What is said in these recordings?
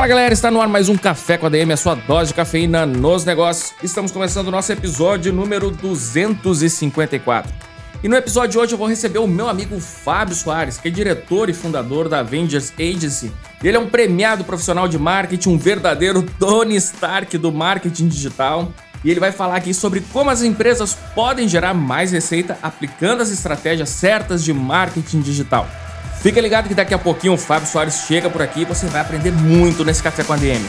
Fala galera, está no ar mais um Café com a DM, a sua dose de cafeína nos negócios. Estamos começando o nosso episódio número 254. E no episódio de hoje eu vou receber o meu amigo Fábio Soares, que é diretor e fundador da Avengers Agency. Ele é um premiado profissional de marketing, um verdadeiro Tony Stark do marketing digital. E ele vai falar aqui sobre como as empresas podem gerar mais receita aplicando as estratégias certas de marketing digital. Fica ligado que daqui a pouquinho o Fábio Soares chega por aqui e você vai aprender muito nesse Café com a DM.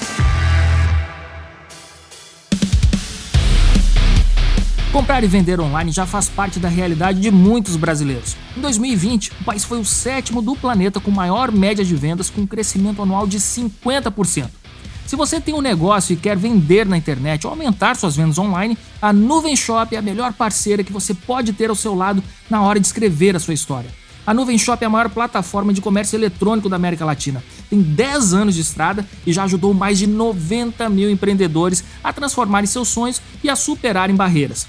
Comprar e vender online já faz parte da realidade de muitos brasileiros. Em 2020, o país foi o sétimo do planeta com maior média de vendas, com um crescimento anual de 50%. Se você tem um negócio e quer vender na internet ou aumentar suas vendas online, a Nuvem Shop é a melhor parceira que você pode ter ao seu lado na hora de escrever a sua história. A Nuvem Shop é a maior plataforma de comércio eletrônico da América Latina. Tem 10 anos de estrada e já ajudou mais de 90 mil empreendedores a transformarem seus sonhos e a superarem barreiras.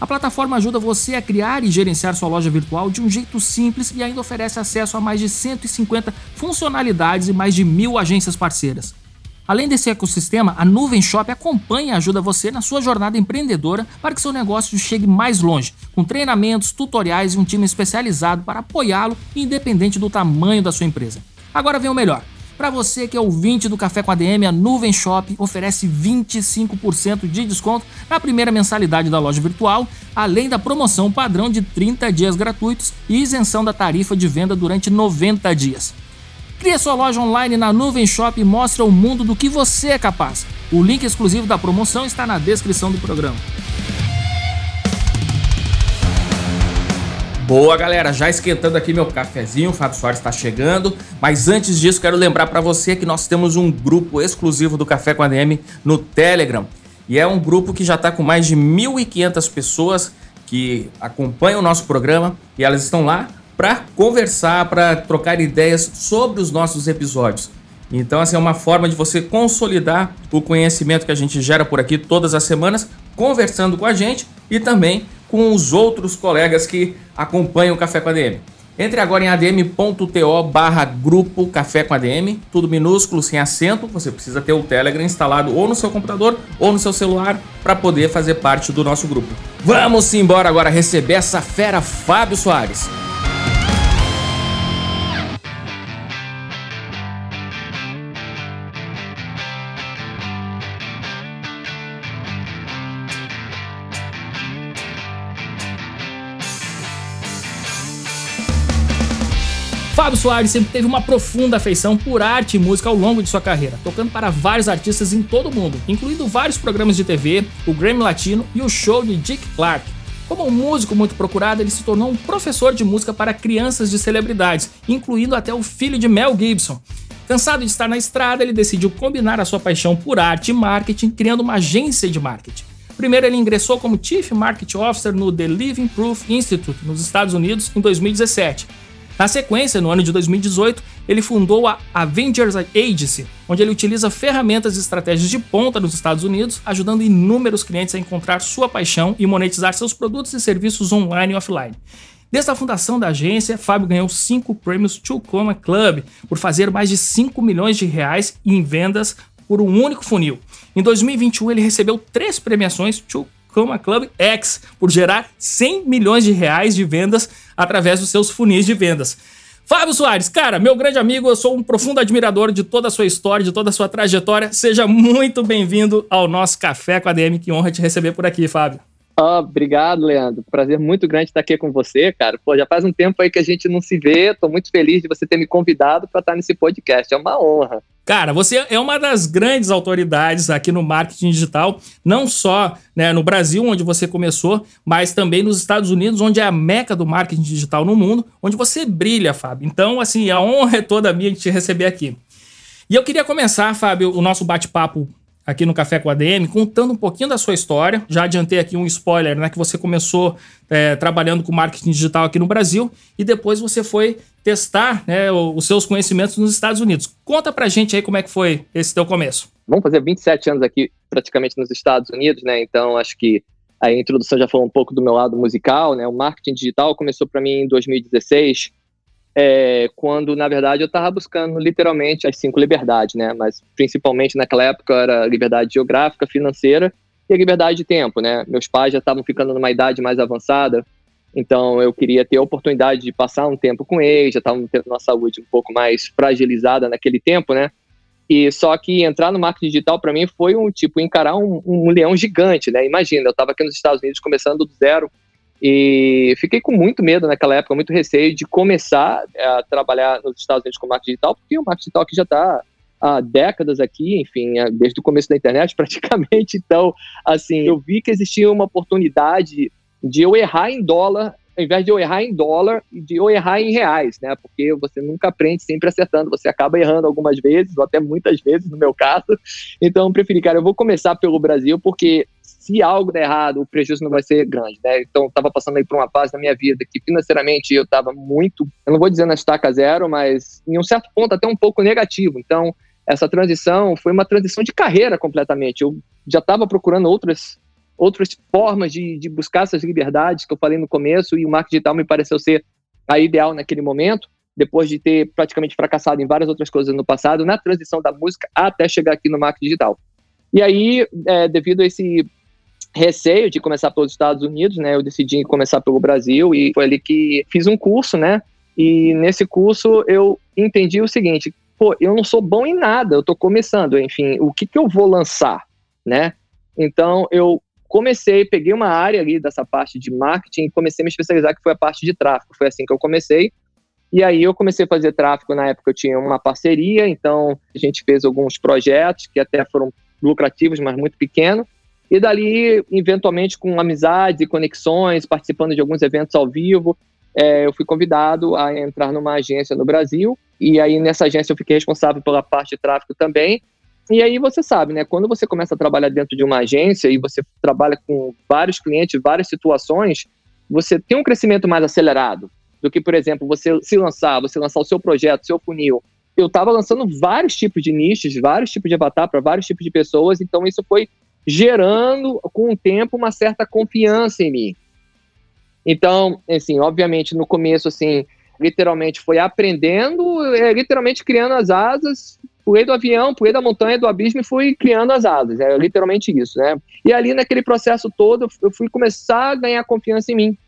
A plataforma ajuda você a criar e gerenciar sua loja virtual de um jeito simples e ainda oferece acesso a mais de 150 funcionalidades e mais de mil agências parceiras. Além desse ecossistema, a Nuvem Shop acompanha e ajuda você na sua jornada empreendedora para que seu negócio chegue mais longe, com treinamentos, tutoriais e um time especializado para apoiá-lo, independente do tamanho da sua empresa. Agora vem o melhor. Para você que é ouvinte do Café com a DM, a Nuvem Shop oferece 25% de desconto na primeira mensalidade da loja virtual, além da promoção padrão de 30 dias gratuitos e isenção da tarifa de venda durante 90 dias. Crie sua loja online na Nuvem Shop e mostre ao mundo do que você é capaz. O link exclusivo da promoção está na descrição do programa. Boa galera, já esquentando aqui meu cafezinho, o Fábio Soares está chegando. Mas antes disso, quero lembrar para você que nós temos um grupo exclusivo do Café com a DM no Telegram. E é um grupo que já está com mais de 1.500 pessoas que acompanham o nosso programa e elas estão lá para conversar, para trocar ideias sobre os nossos episódios. Então, assim, é uma forma de você consolidar o conhecimento que a gente gera por aqui todas as semanas, conversando com a gente e também com os outros colegas que acompanham o Café com a DM. Entre agora em adm.to barra grupo Café com ADM, tudo minúsculo, sem acento. Você precisa ter o Telegram instalado ou no seu computador ou no seu celular para poder fazer parte do nosso grupo. Vamos embora agora receber essa fera Fábio Soares. Fábio Soares sempre teve uma profunda afeição por arte e música ao longo de sua carreira, tocando para vários artistas em todo o mundo, incluindo vários programas de TV, o Grammy Latino e o show de Dick Clark. Como um músico muito procurado, ele se tornou um professor de música para crianças de celebridades, incluindo até o filho de Mel Gibson. Cansado de estar na estrada, ele decidiu combinar a sua paixão por arte e marketing, criando uma agência de marketing. Primeiro, ele ingressou como Chief Marketing Officer no The Living Proof Institute, nos Estados Unidos, em 2017. Na sequência, no ano de 2018, ele fundou a Avengers Agency, onde ele utiliza ferramentas e estratégias de ponta nos Estados Unidos, ajudando inúmeros clientes a encontrar sua paixão e monetizar seus produtos e serviços online e offline. Desde a fundação da agência, Fábio ganhou cinco prêmios Coma Club por fazer mais de 5 milhões de reais em vendas por um único funil. Em 2021, ele recebeu três premiações como a Club X, por gerar 100 milhões de reais de vendas através dos seus funis de vendas. Fábio Soares, cara, meu grande amigo, eu sou um profundo admirador de toda a sua história, de toda a sua trajetória. Seja muito bem-vindo ao nosso Café com a DM, que honra te receber por aqui, Fábio. Oh, obrigado, Leandro. Prazer muito grande estar aqui com você, cara. Pô, já faz um tempo aí que a gente não se vê. Tô muito feliz de você ter me convidado para estar nesse podcast. É uma honra. Cara, você é uma das grandes autoridades aqui no marketing digital, não só né, no Brasil, onde você começou, mas também nos Estados Unidos, onde é a meca do marketing digital no mundo, onde você brilha, Fábio. Então, assim, a honra é toda minha de te receber aqui. E eu queria começar, Fábio, o nosso bate-papo aqui no Café com a DM, contando um pouquinho da sua história. Já adiantei aqui um spoiler, né? Que você começou é, trabalhando com marketing digital aqui no Brasil e depois você foi testar né, os seus conhecimentos nos Estados Unidos. Conta pra gente aí como é que foi esse teu começo. Vamos fazer 27 anos aqui praticamente nos Estados Unidos, né? Então acho que a introdução já falou um pouco do meu lado musical, né? O marketing digital começou para mim em 2016 é, quando na verdade eu estava buscando literalmente as cinco liberdades, né? Mas principalmente naquela época era liberdade geográfica, financeira e a liberdade de tempo, né? Meus pais já estavam ficando numa idade mais avançada, então eu queria ter a oportunidade de passar um tempo com eles, já estavam tendo uma saúde um pouco mais fragilizada naquele tempo, né? E só que entrar no marketing digital para mim foi um tipo encarar um, um leão gigante, né? Imagina, eu estava aqui nos Estados Unidos começando do zero e fiquei com muito medo naquela época, muito receio de começar a trabalhar nos Estados Unidos com marketing digital, porque o marketing digital aqui já está há décadas aqui, enfim, desde o começo da internet praticamente. Então, assim, eu vi que existia uma oportunidade de eu errar em dólar, ao invés de eu errar em dólar, de eu errar em reais, né? Porque você nunca aprende sempre acertando, você acaba errando algumas vezes, ou até muitas vezes, no meu caso. Então, eu preferi, cara, eu vou começar pelo Brasil, porque se algo der errado, o prejuízo não vai ser grande, né? Então, estava passando aí por uma fase na minha vida que financeiramente eu estava muito, eu não vou dizer na estaca zero, mas em um certo ponto até um pouco negativo. Então, essa transição foi uma transição de carreira completamente. Eu já estava procurando outras outras formas de, de buscar essas liberdades que eu falei no começo e o marketing digital me pareceu ser a ideal naquele momento depois de ter praticamente fracassado em várias outras coisas no passado, na transição da música até chegar aqui no marketing digital. E aí, é, devido a esse receio de começar pelos Estados Unidos, né? Eu decidi começar pelo Brasil e foi ali que fiz um curso, né? E nesse curso eu entendi o seguinte: pô, eu não sou bom em nada, eu estou começando, enfim, o que, que eu vou lançar, né? Então eu comecei, peguei uma área ali dessa parte de marketing e comecei a me especializar, que foi a parte de tráfego. Foi assim que eu comecei. E aí eu comecei a fazer tráfego, na época eu tinha uma parceria, então a gente fez alguns projetos que até foram lucrativos, mas muito pequenos. E dali, eventualmente, com amizades e conexões, participando de alguns eventos ao vivo, é, eu fui convidado a entrar numa agência no Brasil. E aí, nessa agência, eu fiquei responsável pela parte de tráfego também. E aí, você sabe, né? Quando você começa a trabalhar dentro de uma agência e você trabalha com vários clientes, várias situações, você tem um crescimento mais acelerado do que, por exemplo, você se lançar, você lançar o seu projeto, seu funil. Eu estava lançando vários tipos de nichos, vários tipos de avatar para vários tipos de pessoas, então isso foi gerando com o tempo uma certa confiança em mim. Então, assim, obviamente no começo assim, literalmente foi aprendendo, é, literalmente criando as asas, pulei do avião, pulei da montanha, do abismo e fui criando as asas, é literalmente isso, né? E ali naquele processo todo, eu fui começar a ganhar confiança em mim,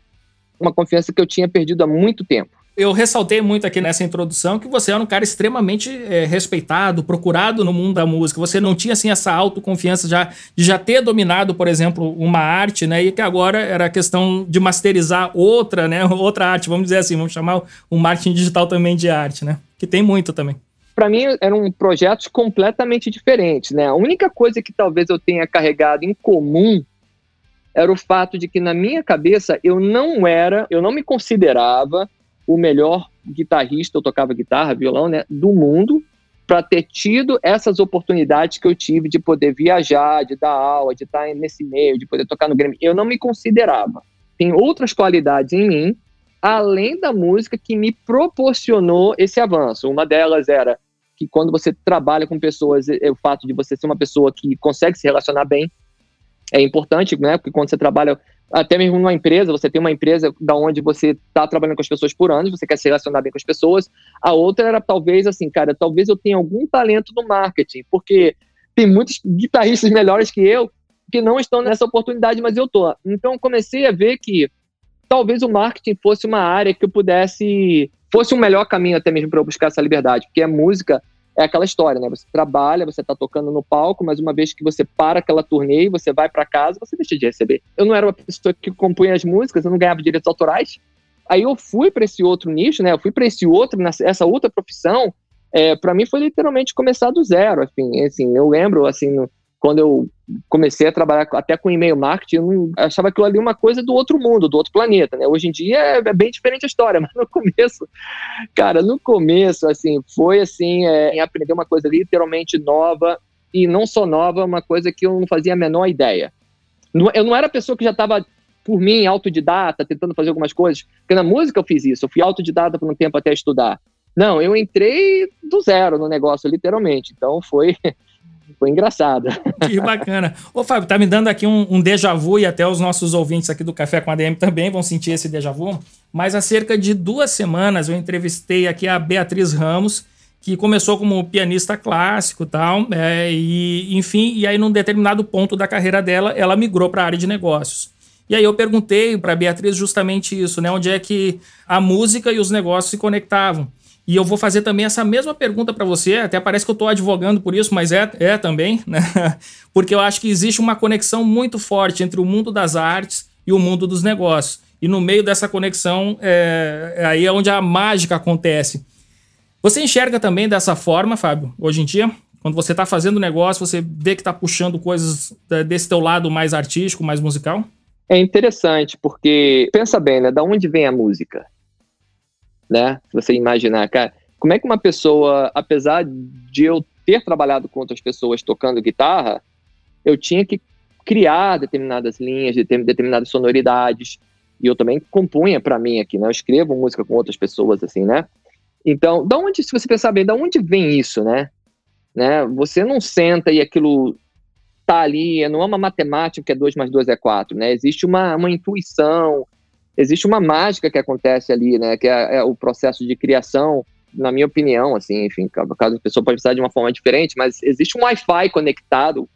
uma confiança que eu tinha perdido há muito tempo eu ressaltei muito aqui nessa introdução que você era um cara extremamente é, respeitado, procurado no mundo da música. Você não tinha assim essa autoconfiança já de já ter dominado, por exemplo, uma arte, né? E que agora era questão de masterizar outra, né? Outra arte, vamos dizer assim, vamos chamar o marketing digital também de arte, né? Que tem muito também. Para mim eram projetos completamente diferentes, né? A única coisa que talvez eu tenha carregado em comum era o fato de que na minha cabeça eu não era, eu não me considerava o melhor guitarrista, eu tocava guitarra, violão, né, do mundo, para ter tido essas oportunidades que eu tive de poder viajar, de dar aula, de estar nesse meio, de poder tocar no Grêmio. Eu não me considerava. Tem outras qualidades em mim, além da música, que me proporcionou esse avanço. Uma delas era que quando você trabalha com pessoas, é o fato de você ser uma pessoa que consegue se relacionar bem é importante, né? Porque quando você trabalha até mesmo numa empresa, você tem uma empresa da onde você está trabalhando com as pessoas por anos, você quer se relacionar bem com as pessoas. A outra era talvez assim, cara, talvez eu tenha algum talento no marketing, porque tem muitos guitarristas melhores que eu que não estão nessa oportunidade, mas eu tô. Então comecei a ver que talvez o marketing fosse uma área que eu pudesse fosse um melhor caminho até mesmo para eu buscar essa liberdade, porque a música é aquela história, né? Você trabalha, você tá tocando no palco, mas uma vez que você para aquela turnê e você vai para casa, você deixa de receber. Eu não era uma pessoa que compunha as músicas, eu não ganhava direitos autorais. Aí eu fui para esse outro nicho, né? Eu fui para esse outro, essa outra profissão. É, para mim foi literalmente começar do zero, assim. assim eu lembro, assim, no, quando eu comecei a trabalhar até com e-mail marketing, eu não, achava aquilo ali uma coisa do outro mundo, do outro planeta, né? Hoje em dia é, é bem diferente a história, mas no começo, cara, no começo, assim, foi assim, é, aprender uma coisa literalmente nova, e não só nova, uma coisa que eu não fazia a menor ideia. Eu não era pessoa que já estava, por mim, autodidata, tentando fazer algumas coisas, porque na música eu fiz isso, eu fui autodidata por um tempo até estudar. Não, eu entrei do zero no negócio, literalmente. Então foi foi engraçado. Que bacana. Ô, Fábio, tá me dando aqui um, um déjà vu e até os nossos ouvintes aqui do Café com a DM também vão sentir esse déjà vu. Mas há cerca de duas semanas eu entrevistei aqui a Beatriz Ramos, que começou como pianista clássico tal, é, e enfim, e aí num determinado ponto da carreira dela, ela migrou para a área de negócios. E aí eu perguntei para Beatriz justamente isso, né? Onde é que a música e os negócios se conectavam? E eu vou fazer também essa mesma pergunta para você, até parece que eu estou advogando por isso, mas é, é também, né? Porque eu acho que existe uma conexão muito forte entre o mundo das artes e o mundo dos negócios. E no meio dessa conexão, é, é aí é onde a mágica acontece. Você enxerga também dessa forma, Fábio, hoje em dia? Quando você está fazendo negócio, você vê que está puxando coisas é, desse teu lado mais artístico, mais musical? É interessante, porque pensa bem, né? Da onde vem a música? Né? Se você imaginar, cara, como é que uma pessoa, apesar de eu ter trabalhado com outras pessoas tocando guitarra, eu tinha que criar determinadas linhas, determinadas sonoridades, e eu também compunha para mim aqui, né? Eu escrevo música com outras pessoas, assim, né? Então, da onde, se você pensar bem, da onde vem isso, né? né? Você não senta e aquilo tá ali, não é uma matemática que é 2 mais 2 é 4, né? Existe uma, uma intuição, existe uma mágica que acontece ali, né? Que é, é o processo de criação, na minha opinião, assim, enfim, cada pessoa pode pensar de uma forma diferente, mas existe um Wi-Fi conectado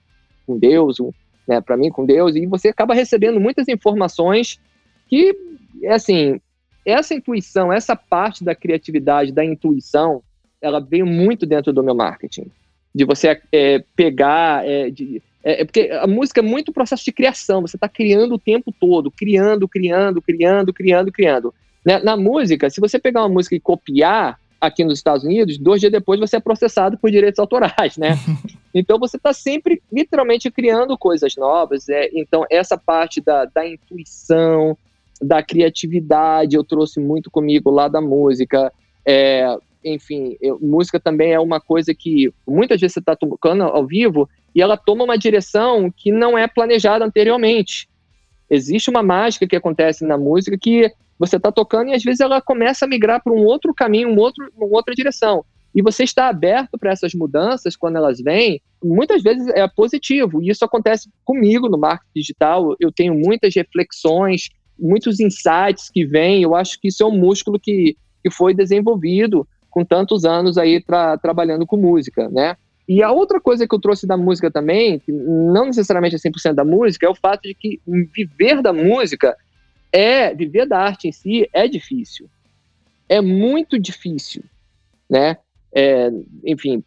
com Deus, um, né? Para mim, com Deus, e você acaba recebendo muitas informações que, é assim, essa intuição, essa parte da criatividade, da intuição, ela veio muito dentro do meu marketing. De você é, pegar, é, de, é, é, porque a música é muito processo de criação, você está criando o tempo todo, criando, criando, criando, criando, criando. Né? Na música, se você pegar uma música e copiar aqui nos Estados Unidos, dois dias depois você é processado por direitos autorais, né? então você está sempre, literalmente, criando coisas novas. É, então, essa parte da, da intuição, da criatividade, eu trouxe muito comigo lá da música. É, enfim, eu, música também é uma coisa que muitas vezes você está tocando ao vivo e ela toma uma direção que não é planejada anteriormente. Existe uma mágica que acontece na música que você está tocando e às vezes ela começa a migrar para um outro caminho, um outro, uma outra direção. E você está aberto para essas mudanças quando elas vêm, muitas vezes é positivo. E isso acontece comigo no marketing digital. Eu tenho muitas reflexões, muitos insights que vêm. Eu acho que isso é um músculo que, que foi desenvolvido com tantos anos aí tra trabalhando com música, né? E a outra coisa que eu trouxe da música também, que não necessariamente é 100% da música, é o fato de que viver da música é, viver da arte em si é difícil. É muito difícil, né? É, enfim,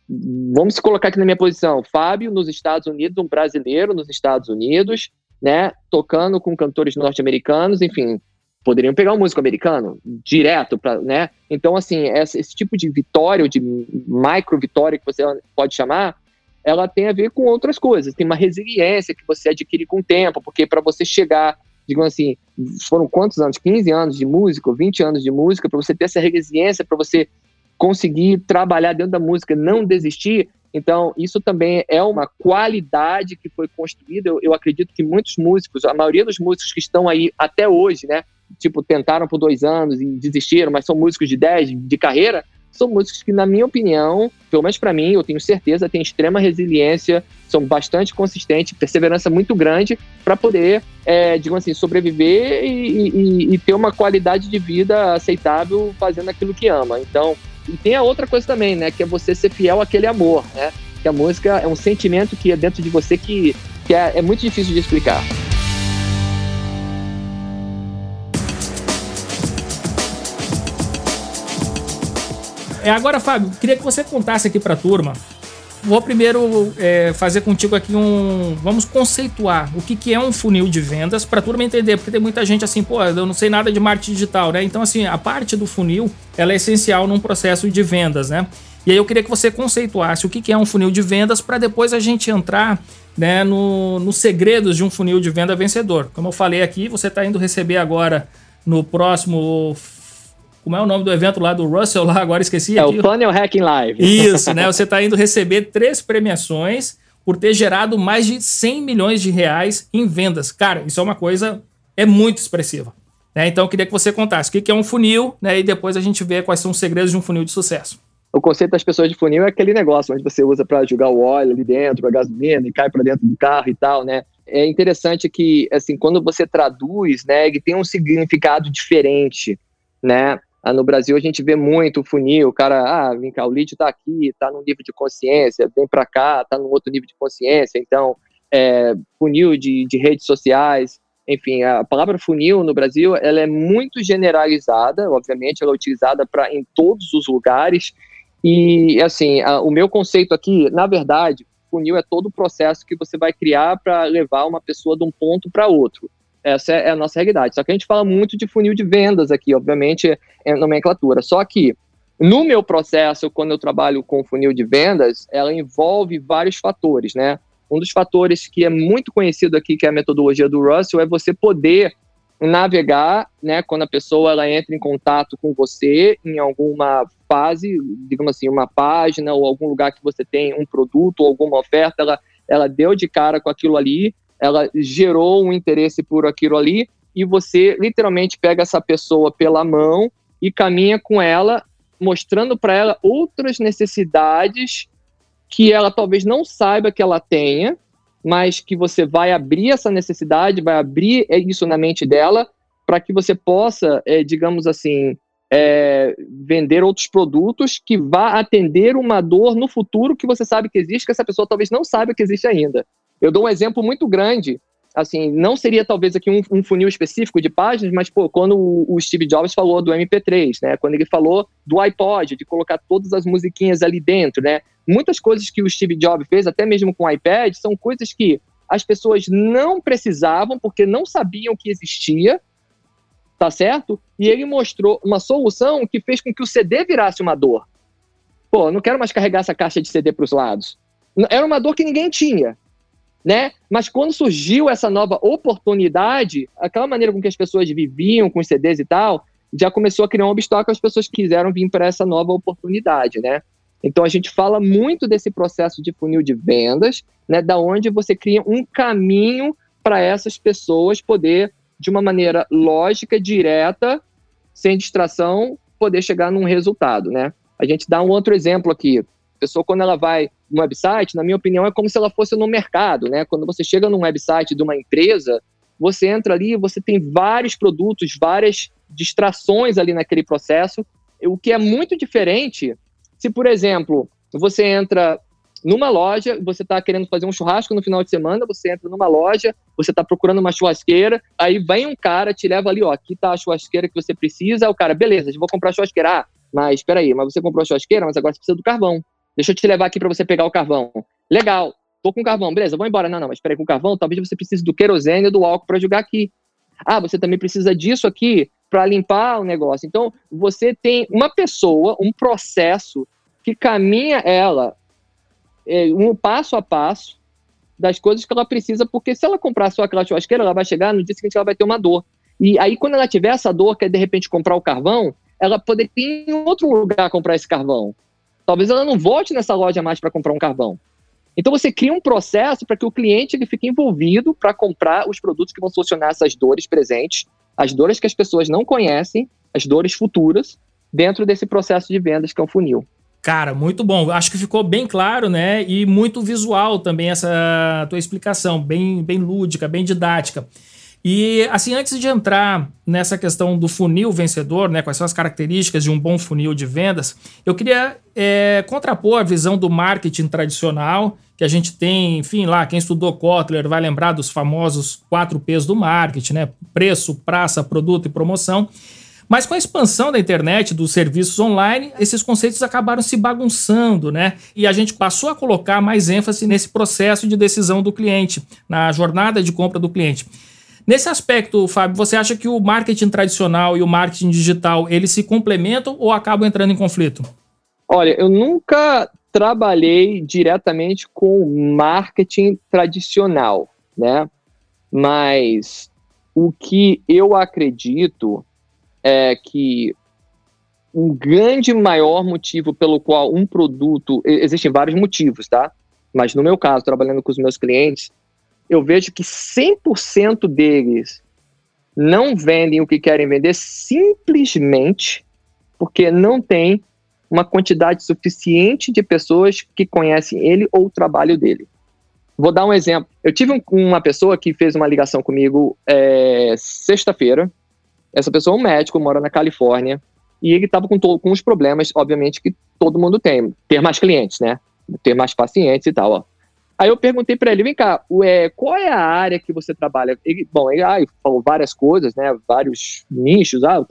vamos se colocar aqui na minha posição. Fábio nos Estados Unidos, um brasileiro nos Estados Unidos, né? Tocando com cantores norte-americanos, enfim, poderiam pegar um músico americano direto para, né? Então assim, esse, tipo de vitória, ou de micro vitória que você pode chamar, ela tem a ver com outras coisas. Tem uma resiliência que você adquire com o tempo, porque para você chegar, digamos assim, foram quantos anos? 15 anos de música, 20 anos de música, para você ter essa resiliência, para você conseguir trabalhar dentro da música, não desistir. Então, isso também é uma qualidade que foi construída. Eu, eu acredito que muitos músicos, a maioria dos músicos que estão aí até hoje, né, tipo, tentaram por dois anos e desistiram, mas são músicos de 10, de carreira, são músicos que, na minha opinião, pelo menos para mim, eu tenho certeza, têm extrema resiliência, são bastante consistentes, perseverança muito grande para poder, é, digamos assim, sobreviver e, e, e, ter uma qualidade de vida aceitável fazendo aquilo que ama. Então, e tem a outra coisa também, né, que é você ser fiel àquele amor, né? Que a música é um sentimento que é dentro de você que, que é, é muito difícil de explicar. É, agora, Fábio, queria que você contasse aqui para a turma vou primeiro é, fazer contigo aqui um. Vamos conceituar o que, que é um funil de vendas para a turma entender, porque tem muita gente assim, pô, eu não sei nada de marketing digital, né? Então, assim, a parte do funil ela é essencial num processo de vendas, né? E aí eu queria que você conceituasse o que, que é um funil de vendas para depois a gente entrar né, no, nos segredos de um funil de venda vencedor. Como eu falei aqui, você está indo receber agora no próximo como é o nome do evento lá do Russell lá? Agora esqueci. É aqui. o Funnel Hacking Live. Isso, né? Você está indo receber três premiações por ter gerado mais de 100 milhões de reais em vendas. Cara, isso é uma coisa é muito expressiva. Né? Então eu queria que você contasse o que é um funil, né? E depois a gente vê quais são os segredos de um funil de sucesso. O conceito das pessoas de funil é aquele negócio onde você usa para jogar o óleo ali dentro, a gasolina e cai para dentro do carro e tal, né? É interessante que, assim, quando você traduz, né, ele tem um significado diferente, né? Ah, no Brasil a gente vê muito o funil, o cara, ah, vem cá, o lead está aqui, está num nível de consciência, vem para cá, está num outro nível de consciência, então, é, funil de, de redes sociais, enfim, a palavra funil no Brasil, ela é muito generalizada, obviamente, ela é utilizada para em todos os lugares, e, assim, a, o meu conceito aqui, na verdade, funil é todo o processo que você vai criar para levar uma pessoa de um ponto para outro. Essa é a nossa realidade. Só que a gente fala muito de funil de vendas aqui, obviamente, é nomenclatura. Só que no meu processo, quando eu trabalho com funil de vendas, ela envolve vários fatores, né? Um dos fatores que é muito conhecido aqui, que é a metodologia do Russell, é você poder navegar, né, quando a pessoa ela entra em contato com você em alguma fase, digamos assim, uma página ou algum lugar que você tem um produto ou alguma oferta, ela, ela deu de cara com aquilo ali, ela gerou um interesse por aquilo ali e você literalmente pega essa pessoa pela mão e caminha com ela, mostrando para ela outras necessidades que ela talvez não saiba que ela tenha, mas que você vai abrir essa necessidade, vai abrir isso na mente dela, para que você possa, é, digamos assim, é, vender outros produtos que vá atender uma dor no futuro que você sabe que existe, que essa pessoa talvez não saiba que existe ainda. Eu dou um exemplo muito grande, assim, não seria talvez aqui um, um funil específico de páginas, mas, pô, quando o, o, Steve Jobs falou do MP3, né, quando ele falou do iPod, de colocar todas as musiquinhas ali dentro, né, muitas coisas que o Steve Jobs fez, até mesmo com o iPad, são coisas que as pessoas não precisavam, porque não sabiam que existia, tá certo? E ele mostrou uma solução que fez com que o CD virasse uma dor. Pô, não quero mais carregar essa caixa de CD para os lados. Era uma dor que ninguém tinha né? Mas quando surgiu essa nova oportunidade, aquela maneira com que as pessoas viviam com os CDs e tal, já começou a criar um obstáculo às pessoas quiseram vir para essa nova oportunidade, né? Então a gente fala muito desse processo de funil de vendas, né, da onde você cria um caminho para essas pessoas poder de uma maneira lógica, direta, sem distração, poder chegar num resultado, né? A gente dá um outro exemplo aqui. A pessoa quando ela vai um website, na minha opinião, é como se ela fosse no mercado, né? Quando você chega num website de uma empresa, você entra ali, você tem vários produtos, várias distrações ali naquele processo, o que é muito diferente se, por exemplo, você entra numa loja, você está querendo fazer um churrasco no final de semana, você entra numa loja, você está procurando uma churrasqueira, aí vem um cara, te leva ali, ó, aqui tá a churrasqueira que você precisa, o cara, beleza, eu vou comprar a churrasqueira. Ah, mas espera aí, mas você comprou a churrasqueira, mas agora você precisa do carvão. Deixa eu te levar aqui para você pegar o carvão. Legal, tô com carvão, beleza, vou embora. Não, não, mas espera aí, com carvão, talvez você precise do querosene ou do álcool para jogar aqui. Ah, você também precisa disso aqui para limpar o negócio. Então, você tem uma pessoa, um processo que caminha ela é, um passo a passo das coisas que ela precisa, porque se ela comprar só aquela churrasqueira, ela vai chegar no dia seguinte ela vai ter uma dor. E aí, quando ela tiver essa dor, quer de repente comprar o carvão, ela poderia ir em outro lugar comprar esse carvão. Talvez ela não volte nessa loja mais para comprar um carvão. Então você cria um processo para que o cliente ele fique envolvido para comprar os produtos que vão solucionar essas dores presentes, as dores que as pessoas não conhecem, as dores futuras, dentro desse processo de vendas que é um funil. Cara, muito bom. Acho que ficou bem claro, né? E muito visual também essa tua explicação, bem, bem lúdica, bem didática. E assim, antes de entrar nessa questão do funil vencedor, né, quais são as características de um bom funil de vendas, eu queria é, contrapor a visão do marketing tradicional, que a gente tem, enfim, lá, quem estudou Kotler vai lembrar dos famosos quatro P's do marketing, né? Preço, praça, produto e promoção. Mas com a expansão da internet, dos serviços online, esses conceitos acabaram se bagunçando, né? E a gente passou a colocar mais ênfase nesse processo de decisão do cliente, na jornada de compra do cliente. Nesse aspecto, Fábio, você acha que o marketing tradicional e o marketing digital, eles se complementam ou acabam entrando em conflito? Olha, eu nunca trabalhei diretamente com marketing tradicional, né? Mas o que eu acredito é que um grande maior motivo pelo qual um produto. Existem vários motivos, tá? Mas no meu caso, trabalhando com os meus clientes, eu vejo que 100% deles não vendem o que querem vender simplesmente porque não tem uma quantidade suficiente de pessoas que conhecem ele ou o trabalho dele. Vou dar um exemplo. Eu tive um, uma pessoa que fez uma ligação comigo é, sexta-feira. Essa pessoa é um médico, mora na Califórnia, e ele estava com, com os problemas, obviamente, que todo mundo tem. Ter mais clientes, né? Ter mais pacientes e tal. Ó. Aí eu perguntei para ele, vem cá, ué, qual é a área que você trabalha? Ele, bom, ele ah, falou várias coisas, né? Vários nichos. Ah,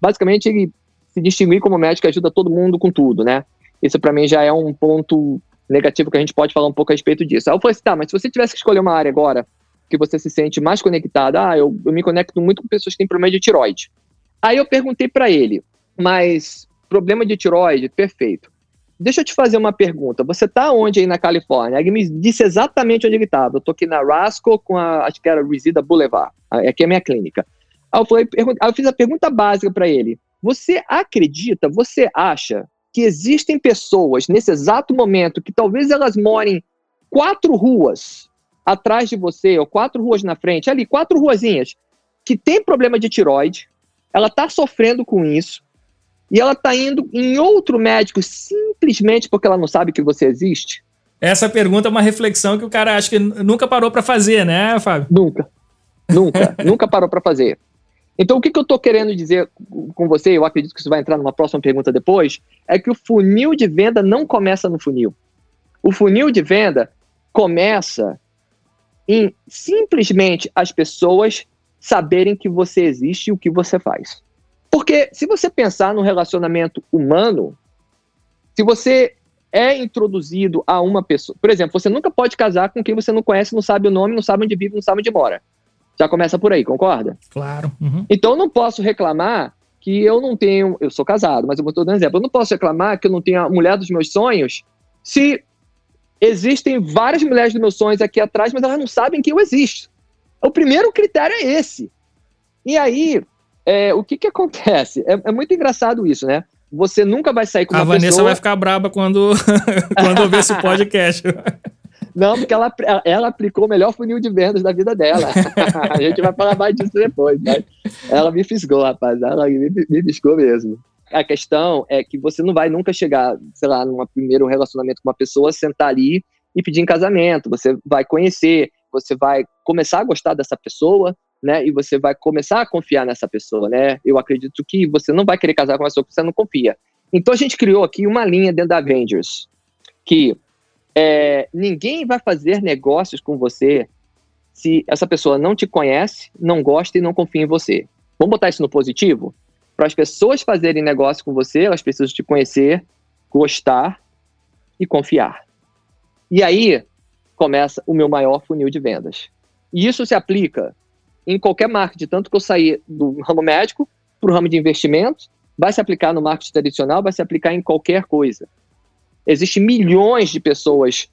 basicamente, ele se distinguir como médico ajuda todo mundo com tudo, né? Isso para mim já é um ponto negativo que a gente pode falar um pouco a respeito disso. Aí eu falei assim, tá, mas se você tivesse que escolher uma área agora que você se sente mais conectado, ah, eu, eu me conecto muito com pessoas que têm problema de tiroide. Aí eu perguntei para ele, mas problema de tiroide, perfeito. Deixa eu te fazer uma pergunta. Você tá onde aí na Califórnia? Ele me disse exatamente onde ele estava. Eu tô aqui na Rasco com a, acho que era Resida Boulevard. Aqui é a minha clínica. Aí eu, falei, eu fiz a pergunta básica para ele. Você acredita, você acha que existem pessoas nesse exato momento que talvez elas morem quatro ruas atrás de você, ou quatro ruas na frente, ali, quatro ruazinhas, que tem problema de tiroide, ela está sofrendo com isso, e ela está indo em outro médico simplesmente porque ela não sabe que você existe? Essa pergunta é uma reflexão que o cara acho que nunca parou para fazer, né, Fábio? Nunca. Nunca. nunca parou para fazer. Então, o que, que eu estou querendo dizer com você, eu acredito que isso vai entrar numa próxima pergunta depois, é que o funil de venda não começa no funil. O funil de venda começa em simplesmente as pessoas saberem que você existe e o que você faz. Porque se você pensar no relacionamento humano, se você é introduzido a uma pessoa, por exemplo, você nunca pode casar com quem você não conhece, não sabe o nome, não sabe onde vive, não sabe onde mora. Já começa por aí, concorda? Claro. Uhum. Então eu não posso reclamar que eu não tenho. Eu sou casado, mas eu estou dando exemplo. Eu não posso reclamar que eu não tenho a mulher dos meus sonhos se existem várias mulheres dos meus sonhos aqui atrás, mas elas não sabem que eu existo. O primeiro critério é esse. E aí, é, o que, que acontece? É, é, muito engraçado isso, né? Você nunca vai sair com uma pessoa... A Vanessa vai ficar braba quando, quando ouvir esse podcast. Não, porque ela, ela aplicou o melhor funil de vendas da vida dela. a gente vai falar mais disso depois. Mas ela me fisgou, rapaz. Ela me, me fisgou mesmo. A questão é que você não vai nunca chegar, sei lá, num primeiro relacionamento com uma pessoa, sentar ali e pedir em casamento. Você vai conhecer, você vai começar a gostar dessa pessoa, né? E você vai começar a confiar nessa pessoa, né? Eu acredito que você não vai querer casar com uma pessoa que você não confia. Então a gente criou aqui uma linha dentro da Avengers que é, ninguém vai fazer negócios com você se essa pessoa não te conhece, não gosta e não confia em você. Vamos botar isso no positivo? Para as pessoas fazerem negócio com você, elas precisam te conhecer, gostar e confiar. E aí começa o meu maior funil de vendas. E isso se aplica em qualquer marketing, tanto que eu saí do ramo médico para o ramo de investimentos, vai se aplicar no marketing tradicional, vai se aplicar em qualquer coisa. Existem milhões de pessoas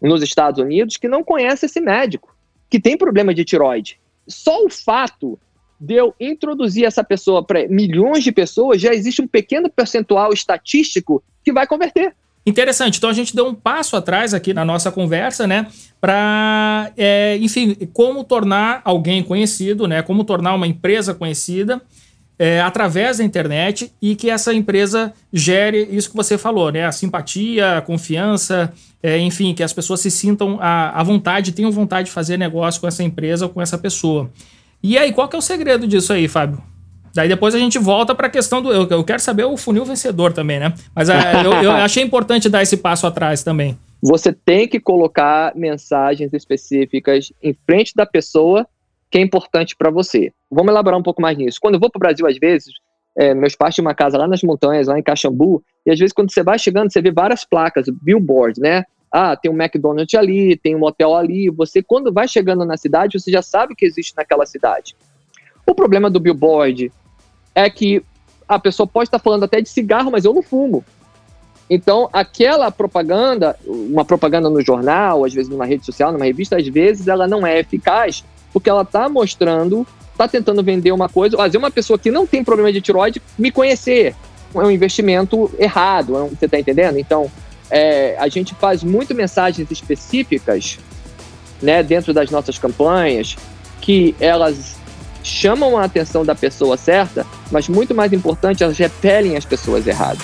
nos Estados Unidos que não conhecem esse médico, que tem problema de tiroide. Só o fato de eu introduzir essa pessoa para milhões de pessoas, já existe um pequeno percentual estatístico que vai converter. Interessante. Então a gente deu um passo atrás aqui na nossa conversa, né? Para, é, enfim, como tornar alguém conhecido, né? Como tornar uma empresa conhecida é, através da internet e que essa empresa gere isso que você falou, né? A simpatia, a confiança, é, enfim, que as pessoas se sintam à, à vontade, tenham vontade de fazer negócio com essa empresa ou com essa pessoa. E aí, qual que é o segredo disso aí, Fábio? Daí depois a gente volta para a questão do. Eu, eu, quero saber o funil vencedor também, né? Mas é, eu, eu achei importante dar esse passo atrás também. Você tem que colocar mensagens específicas em frente da pessoa que é importante para você. Vamos elaborar um pouco mais nisso. Quando eu vou para o Brasil, às vezes, É, meus pais tinham uma casa lá nas montanhas, lá em Caxambu, e às vezes quando você vai chegando, você vê várias placas, billboard, né? Ah, tem um McDonald's ali, tem um hotel ali. Você, quando vai chegando na cidade, você já sabe que existe naquela cidade. O problema do billboard é que a pessoa pode estar falando até de cigarro, mas eu não fumo. Então, aquela propaganda, uma propaganda no jornal, às vezes numa rede social, numa revista, às vezes ela não é eficaz, porque ela está mostrando, está tentando vender uma coisa, fazer uma pessoa que não tem problema de tiroide me conhecer. É um investimento errado, é você está entendendo? Então, é, a gente faz muito mensagens específicas né, dentro das nossas campanhas que elas chamam a atenção da pessoa certa, mas muito mais importante, elas repelem as pessoas erradas.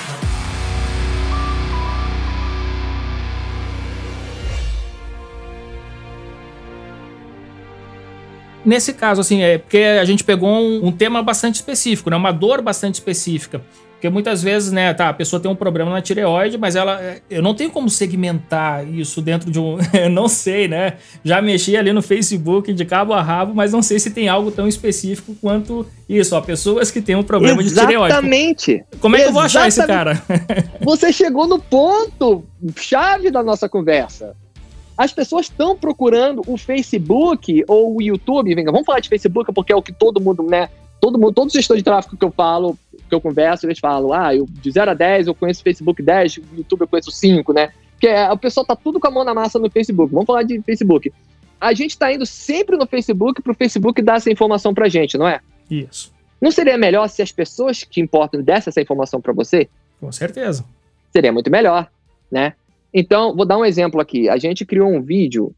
Nesse caso, assim, é porque a gente pegou um, um tema bastante específico, né? Uma dor bastante específica. Porque muitas vezes, né, tá, a pessoa tem um problema na tireoide, mas ela. Eu não tenho como segmentar isso dentro de um. não sei, né? Já mexi ali no Facebook de cabo a rabo, mas não sei se tem algo tão específico quanto isso, ó. Pessoas que têm um problema Exatamente. de tireoide. Exatamente. Como é que eu vou achar esse cara? Você chegou no ponto chave da nossa conversa. As pessoas estão procurando o Facebook ou o YouTube. Venga, vamos falar de Facebook porque é o que todo mundo, né? Todo mundo, todo gestor de tráfego que eu falo, que eu converso, eles falam, ah, eu, de 0 a 10 eu conheço Facebook 10, YouTube eu conheço 5, né? Porque é, o pessoal tá tudo com a mão na massa no Facebook. Vamos falar de Facebook. A gente está indo sempre no Facebook para o Facebook dar essa informação pra gente, não é? Isso. Não seria melhor se as pessoas que importam dessem essa informação para você? Com certeza. Seria muito melhor, né? Então, vou dar um exemplo aqui. A gente criou um vídeo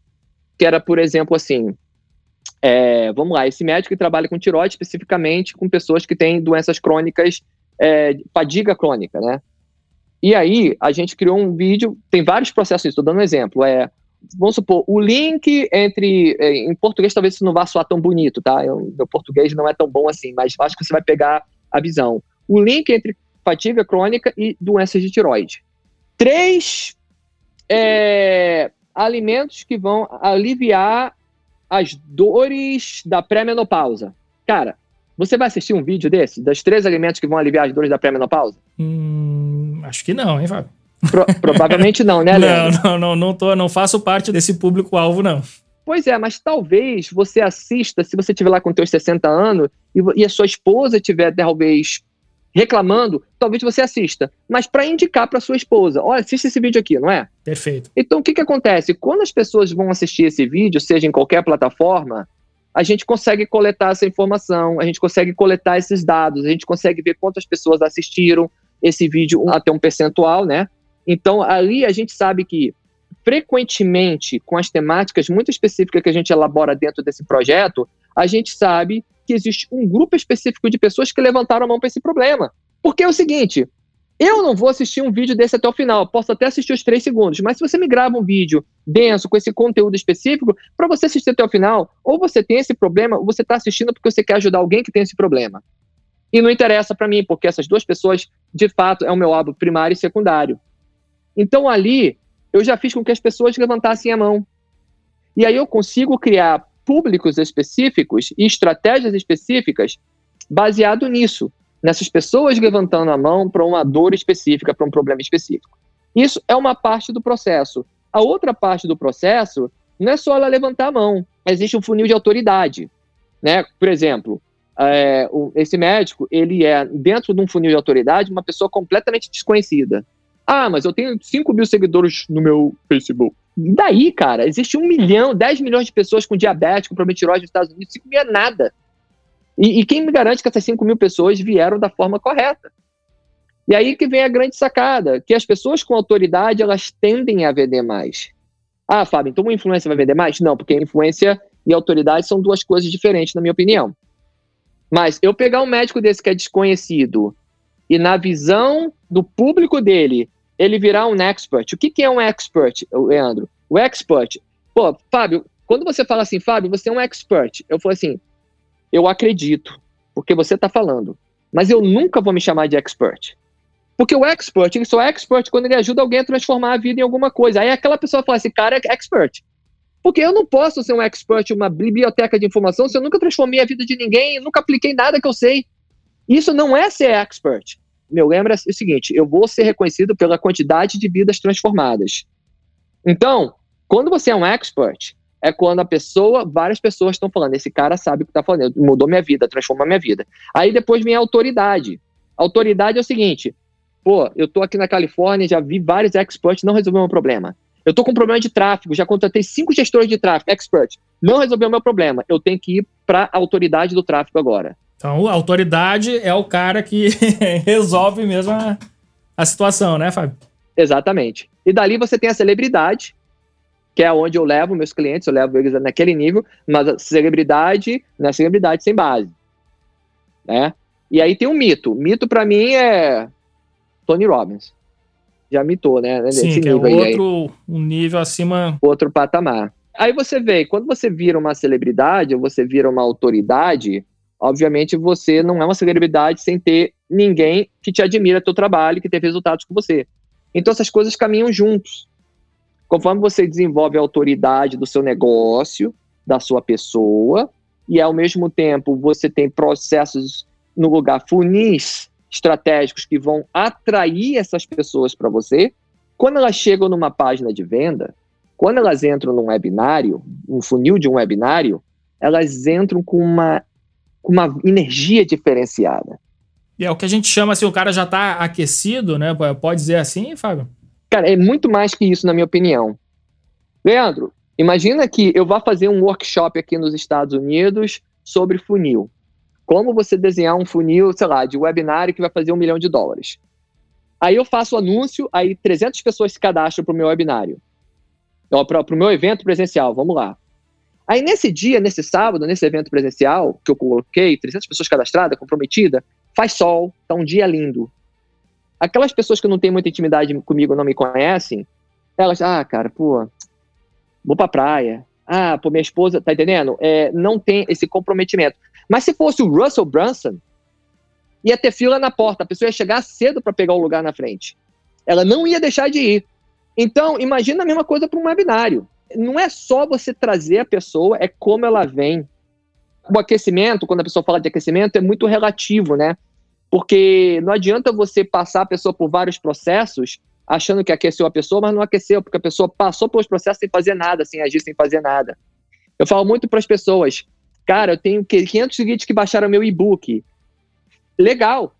que era, por exemplo, assim, é, vamos lá, esse médico trabalha com tiroide especificamente com pessoas que têm doenças crônicas, é, fadiga crônica, né? E aí, a gente criou um vídeo, tem vários processos, estou dando um exemplo, é, vamos supor, o link entre, é, em português talvez isso não vá soar tão bonito, tá? Eu, meu português não é tão bom assim, mas acho que você vai pegar a visão. O link entre fadiga crônica e doenças de tiroide. Três é, alimentos que vão aliviar as dores da pré-menopausa. Cara, você vai assistir um vídeo desse, dos três alimentos que vão aliviar as dores da pré-menopausa? Hum, acho que não, hein, Fábio? Pro, provavelmente não, né, Leandro? Não, não, não, não, tô, não faço parte desse público-alvo, não. Pois é, mas talvez você assista, se você estiver lá com seus 60 anos e, e a sua esposa estiver talvez reclamando, talvez você assista. Mas para indicar para sua esposa, olha, assiste esse vídeo aqui, não é? Perfeito. Então o que, que acontece? Quando as pessoas vão assistir esse vídeo, seja em qualquer plataforma, a gente consegue coletar essa informação, a gente consegue coletar esses dados, a gente consegue ver quantas pessoas assistiram esse vídeo até um percentual, né? Então ali a gente sabe que frequentemente, com as temáticas muito específicas que a gente elabora dentro desse projeto, a gente sabe que existe um grupo específico de pessoas que levantaram a mão para esse problema. Porque é o seguinte, eu não vou assistir um vídeo desse até o final, posso até assistir os três segundos, mas se você me grava um vídeo denso, com esse conteúdo específico, para você assistir até o final, ou você tem esse problema, ou você está assistindo porque você quer ajudar alguém que tem esse problema. E não interessa para mim, porque essas duas pessoas, de fato, é o meu álbum primário e secundário. Então ali, eu já fiz com que as pessoas levantassem a mão. E aí eu consigo criar públicos específicos e estratégias específicas baseado nisso, nessas pessoas levantando a mão para uma dor específica, para um problema específico. Isso é uma parte do processo. A outra parte do processo não é só ela levantar a mão, existe um funil de autoridade, né? Por exemplo, é, o, esse médico ele é dentro de um funil de autoridade uma pessoa completamente desconhecida. Ah, mas eu tenho 5 mil seguidores no meu Facebook. E daí, cara, existe um milhão, 10 milhões de pessoas com diabetes, com problema de nos Estados Unidos, 5 mil é nada. E, e, quem me garante que essas 5 mil pessoas vieram da forma correta? E aí que vem a grande sacada, que as pessoas com autoridade, elas tendem a vender mais. Ah, Fábio, então uma influência vai vender mais? Não, porque influência e autoridade são duas coisas diferentes, na minha opinião. Mas eu pegar um médico desse que é desconhecido e na visão do público dele, ele virar um expert. O que, que é um expert, Leandro? O expert, pô, Fábio, quando você fala assim, Fábio, você é um expert, eu falo assim, eu acredito, porque você está falando, mas eu nunca vou me chamar de expert. Porque o expert, ele só é expert quando ele ajuda alguém a transformar a vida em alguma coisa. Aí aquela pessoa fala, esse cara é expert. Porque eu não posso ser um expert, uma biblioteca de informação, se eu nunca transformei a vida de ninguém, nunca apliquei nada que eu sei. Isso não é ser expert. Meu lembra é o seguinte: eu vou ser reconhecido pela quantidade de vidas transformadas. Então, quando você é um expert, é quando a pessoa, várias pessoas estão falando, esse cara sabe o que está falando, mudou minha vida, transformou minha vida. Aí depois vem a autoridade. Autoridade é o seguinte, pô, eu tô aqui na Califórnia, já vi vários experts, não resolveu meu problema. Eu tô com um problema de tráfego, já contratei cinco gestores de tráfego, expert, não resolveu meu problema. Eu tenho que ir para a autoridade do tráfego agora. Então, a autoridade é o cara que resolve mesmo a, a situação, né, Fábio? Exatamente. E dali você tem a celebridade, que é onde eu levo meus clientes, eu levo eles naquele nível, mas a celebridade não é celebridade sem base. Né? E aí tem um mito. Mito para mim é Tony Robbins. Já mitou, né? Sim, Esse é outro aí. um nível acima. Outro patamar. Aí você vê, quando você vira uma celebridade, ou você vira uma autoridade, obviamente você não é uma celebridade sem ter ninguém que te admira teu trabalho, que teve resultados com você. Então essas coisas caminham juntos. Conforme você desenvolve a autoridade do seu negócio, da sua pessoa, e ao mesmo tempo você tem processos no lugar, funis estratégicos que vão atrair essas pessoas para você, quando elas chegam numa página de venda, quando elas entram num webinário, um funil de um webinário, elas entram com uma, com uma energia diferenciada. E é o que a gente chama assim, o cara já está aquecido, né? Pode dizer assim, Fábio? Cara, é muito mais que isso, na minha opinião. Leandro, imagina que eu vá fazer um workshop aqui nos Estados Unidos sobre funil. Como você desenhar um funil, sei lá, de webinário que vai fazer um milhão de dólares. Aí eu faço o anúncio, aí 300 pessoas se cadastram para o meu webinário. Para o meu evento presencial, vamos lá. Aí nesse dia, nesse sábado, nesse evento presencial, que eu coloquei, 300 pessoas cadastradas, comprometidas, faz sol, tá um dia lindo. Aquelas pessoas que não têm muita intimidade comigo, não me conhecem, elas, ah, cara, pô, vou pra praia. Ah, pô, minha esposa, tá entendendo? É, não tem esse comprometimento. Mas se fosse o Russell Brunson, ia ter fila na porta, a pessoa ia chegar cedo para pegar o lugar na frente. Ela não ia deixar de ir. Então, imagina a mesma coisa para um webinário. Não é só você trazer a pessoa, é como ela vem. O aquecimento, quando a pessoa fala de aquecimento, é muito relativo, né? Porque não adianta você passar a pessoa por vários processos achando que aqueceu a pessoa, mas não aqueceu, porque a pessoa passou pelos processos sem fazer nada, sem agir, sem fazer nada. Eu falo muito para as pessoas, cara, eu tenho 500 seguidores que baixaram meu e-book. Legal,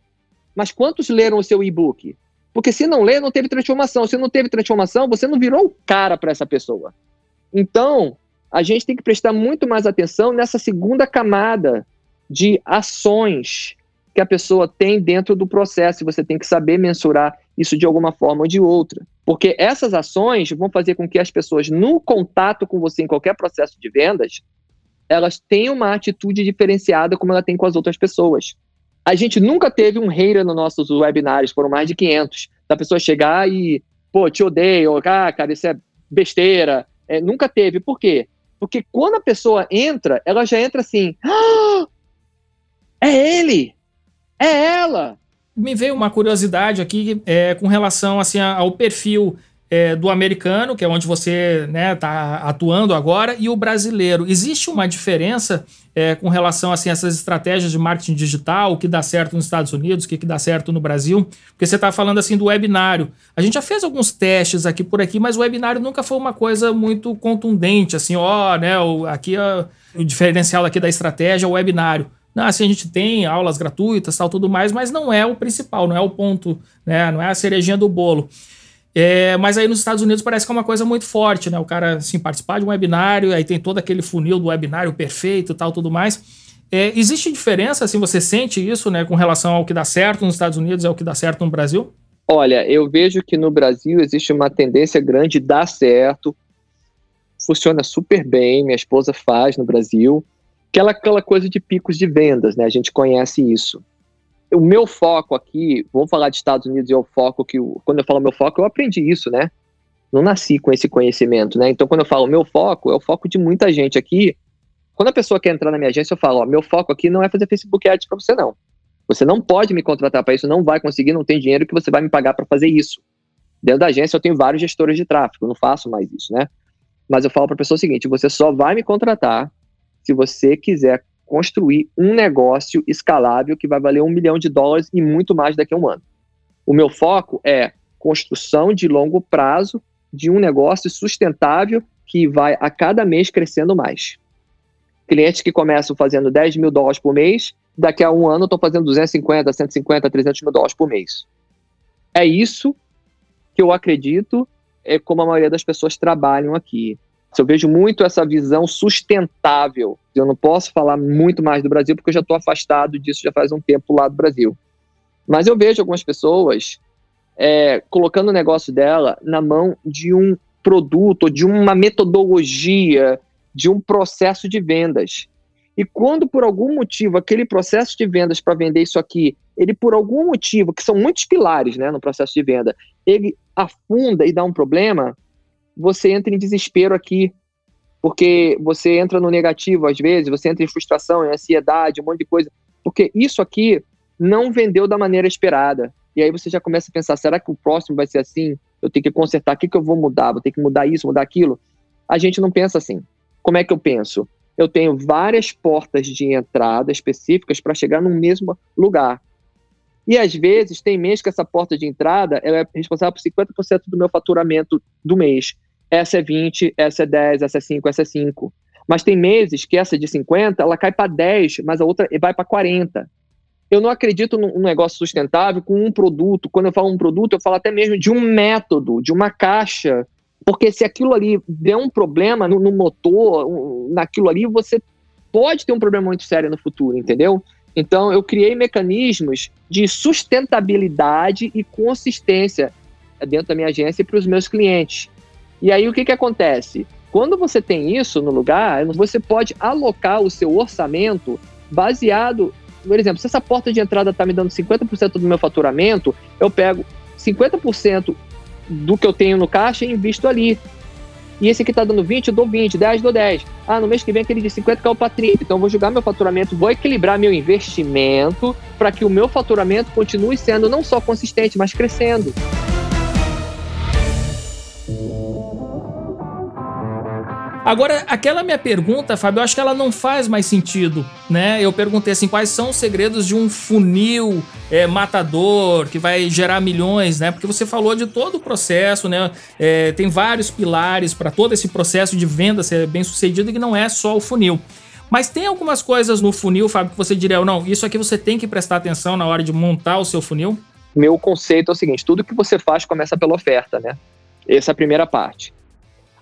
mas quantos leram o seu e-book? Porque se não lê, não teve transformação. Se não teve transformação, você não virou o cara para essa pessoa. Então, a gente tem que prestar muito mais atenção nessa segunda camada de ações que a pessoa tem dentro do processo. Você tem que saber mensurar isso de alguma forma ou de outra. Porque essas ações vão fazer com que as pessoas, no contato com você em qualquer processo de vendas, elas tenham uma atitude diferenciada como ela tem com as outras pessoas. A gente nunca teve um hater nos nossos webinários, foram mais de 500, da pessoa chegar e, pô, te odeio, ah, cara, isso é besteira. É, nunca teve. Por quê? Porque quando a pessoa entra, ela já entra assim, ah, é ele! É ela! Me veio uma curiosidade aqui é, com relação assim, ao perfil é, do americano, que é onde você está né, tá atuando agora, e o brasileiro. Existe uma diferença é, com relação assim, a essas estratégias de marketing digital, o que dá certo nos Estados Unidos, o que, que dá certo no Brasil? Porque você está falando assim do webinário. A gente já fez alguns testes aqui por aqui, mas o webinário nunca foi uma coisa muito contundente, assim, ó, né, o, aqui ó, o diferencial aqui da estratégia é o webinário. Não, assim, a gente tem aulas gratuitas, tal, tudo mais, mas não é o principal, não é o ponto, né? Não é a cerejinha do bolo. É, mas aí nos Estados Unidos parece que é uma coisa muito forte, né? O cara, assim, participar de um webinário, aí tem todo aquele funil do webinário perfeito tal, tudo mais. É, existe diferença, assim, você sente isso, né, com relação ao que dá certo nos Estados Unidos e ao que dá certo no Brasil? Olha, eu vejo que no Brasil existe uma tendência grande de dar certo, funciona super bem, minha esposa faz no Brasil, aquela, aquela coisa de picos de vendas, né? A gente conhece isso. O meu foco aqui, vamos falar de Estados Unidos, é o foco que, quando eu falo meu foco, eu aprendi isso, né? Não nasci com esse conhecimento, né? Então, quando eu falo meu foco, é o foco de muita gente aqui. Quando a pessoa quer entrar na minha agência, eu falo, ó, meu foco aqui não é fazer Facebook Ads para você, não. Você não pode me contratar para isso, não vai conseguir, não tem dinheiro que você vai me pagar para fazer isso. Dentro da agência eu tenho vários gestores de tráfego, não faço mais isso, né? Mas eu falo para a pessoa o seguinte: você só vai me contratar se você quiser construir um negócio escalável que vai valer um milhão de dólares e muito mais daqui a um ano. O meu foco é construção de longo prazo de um negócio sustentável que vai a cada mês crescendo mais. Clientes que começam fazendo 10 mil dólares por mês, daqui a um ano estou fazendo 250, 150, 300 mil dólares por mês. É isso que eu acredito é como a maioria das pessoas trabalham aqui. Eu vejo muito essa visão sustentável. Eu não posso falar muito mais do Brasil porque eu já estou afastado disso já faz um tempo lá do Brasil. Mas eu vejo algumas pessoas é, colocando o negócio dela na mão de um produto, de uma metodologia, de um processo de vendas. E quando por algum motivo aquele processo de vendas para vender isso aqui, ele por algum motivo, que são muitos pilares né, no processo de venda, ele afunda e dá um problema, você entra em desespero aqui. Porque você entra no negativo às vezes, você entra em frustração, em ansiedade, um monte de coisa. Porque isso aqui não vendeu da maneira esperada. E aí você já começa a pensar: será que o próximo vai ser assim? Eu tenho que consertar, o que, que eu vou mudar? Vou ter que mudar isso, mudar aquilo? A gente não pensa assim. Como é que eu penso? Eu tenho várias portas de entrada específicas para chegar no mesmo lugar. E às vezes tem mês que essa porta de entrada é responsável por 50% do meu faturamento do mês. Essa é 20, essa é 10, essa é 5, essa é 5. Mas tem meses que essa de 50, ela cai para 10, mas a outra vai para 40. Eu não acredito num negócio sustentável com um produto. Quando eu falo um produto, eu falo até mesmo de um método, de uma caixa. Porque se aquilo ali der um problema no, no motor, naquilo ali, você pode ter um problema muito sério no futuro, entendeu? Então, eu criei mecanismos de sustentabilidade e consistência dentro da minha agência para os meus clientes. E aí, o que, que acontece? Quando você tem isso no lugar, você pode alocar o seu orçamento baseado, por exemplo, se essa porta de entrada está me dando 50% do meu faturamento, eu pego 50% do que eu tenho no caixa e invisto ali. E esse aqui está dando 20, eu dou 20, 10, dou 10. Ah, no mês que vem aquele de 50 caiu para 30. Então eu vou jogar meu faturamento, vou equilibrar meu investimento para que o meu faturamento continue sendo não só consistente, mas crescendo. Agora, aquela minha pergunta, Fábio, eu acho que ela não faz mais sentido, né? Eu perguntei assim, quais são os segredos de um funil é, matador que vai gerar milhões, né? Porque você falou de todo o processo, né? É, tem vários pilares para todo esse processo de venda ser bem sucedido que não é só o funil. Mas tem algumas coisas no funil, Fábio, que você diria, não, isso aqui você tem que prestar atenção na hora de montar o seu funil? Meu conceito é o seguinte: tudo que você faz começa pela oferta, né? Essa é a primeira parte.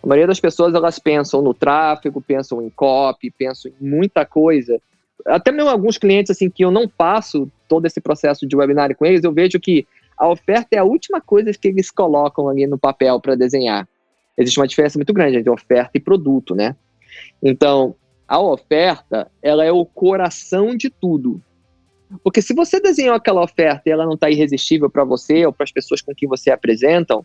A maioria das pessoas elas pensam no tráfego, pensam em copy, pensam em muita coisa. Até mesmo alguns clientes assim que eu não passo todo esse processo de webinar com eles, eu vejo que a oferta é a última coisa que eles colocam ali no papel para desenhar. Existe uma diferença muito grande entre oferta e produto, né? Então, a oferta, ela é o coração de tudo. Porque se você desenhou aquela oferta e ela não está irresistível para você ou para as pessoas com quem você apresentam,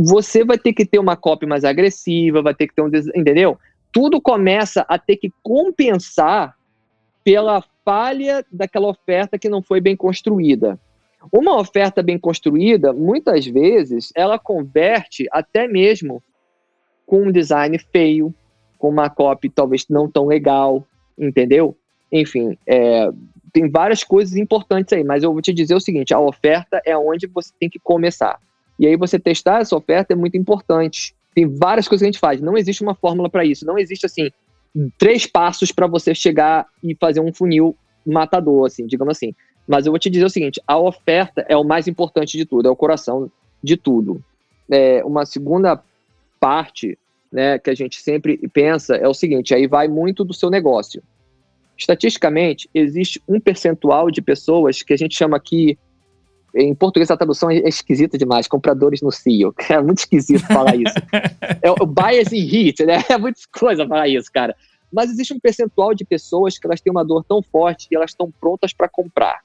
você vai ter que ter uma copy mais agressiva, vai ter que ter um. Entendeu? Tudo começa a ter que compensar pela falha daquela oferta que não foi bem construída. Uma oferta bem construída, muitas vezes, ela converte até mesmo com um design feio, com uma copy talvez não tão legal, entendeu? Enfim, é, tem várias coisas importantes aí, mas eu vou te dizer o seguinte: a oferta é onde você tem que começar. E aí você testar essa oferta é muito importante. Tem várias coisas que a gente faz. Não existe uma fórmula para isso. Não existe assim três passos para você chegar e fazer um funil matador, assim, digamos assim. Mas eu vou te dizer o seguinte: a oferta é o mais importante de tudo, é o coração de tudo. É, uma segunda parte, né, que a gente sempre pensa é o seguinte: aí vai muito do seu negócio. Estatisticamente, existe um percentual de pessoas que a gente chama aqui em português a tradução é esquisita demais, compradores no CEO. É muito esquisito falar isso. é o bias in heat, né? É muita coisa falar isso, cara. Mas existe um percentual de pessoas que elas têm uma dor tão forte e elas estão prontas para comprar.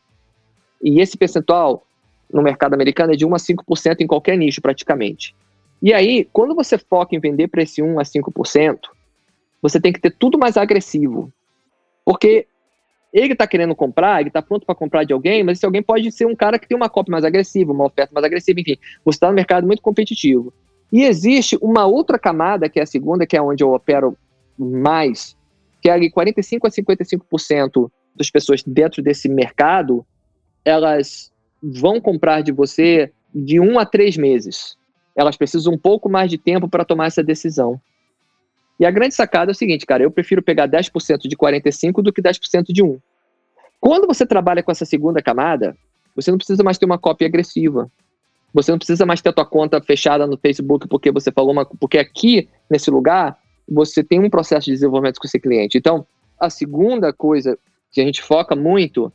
E esse percentual no mercado americano é de 1 a 5% em qualquer nicho, praticamente. E aí, quando você foca em vender para esse 1 a 5%, você tem que ter tudo mais agressivo. Porque ele está querendo comprar, ele está pronto para comprar de alguém, mas esse alguém pode ser um cara que tem uma cópia mais agressiva, uma oferta mais agressiva, enfim, você está no mercado muito competitivo. E existe uma outra camada, que é a segunda, que é onde eu opero mais, que ali 45 a 55% das pessoas dentro desse mercado, elas vão comprar de você de um a três meses. Elas precisam um pouco mais de tempo para tomar essa decisão. E a grande sacada é o seguinte, cara, eu prefiro pegar 10% de 45 do que 10% de 1. Quando você trabalha com essa segunda camada, você não precisa mais ter uma cópia agressiva. Você não precisa mais ter a tua conta fechada no Facebook porque você falou uma. Porque aqui, nesse lugar, você tem um processo de desenvolvimento com esse cliente. Então, a segunda coisa que a gente foca muito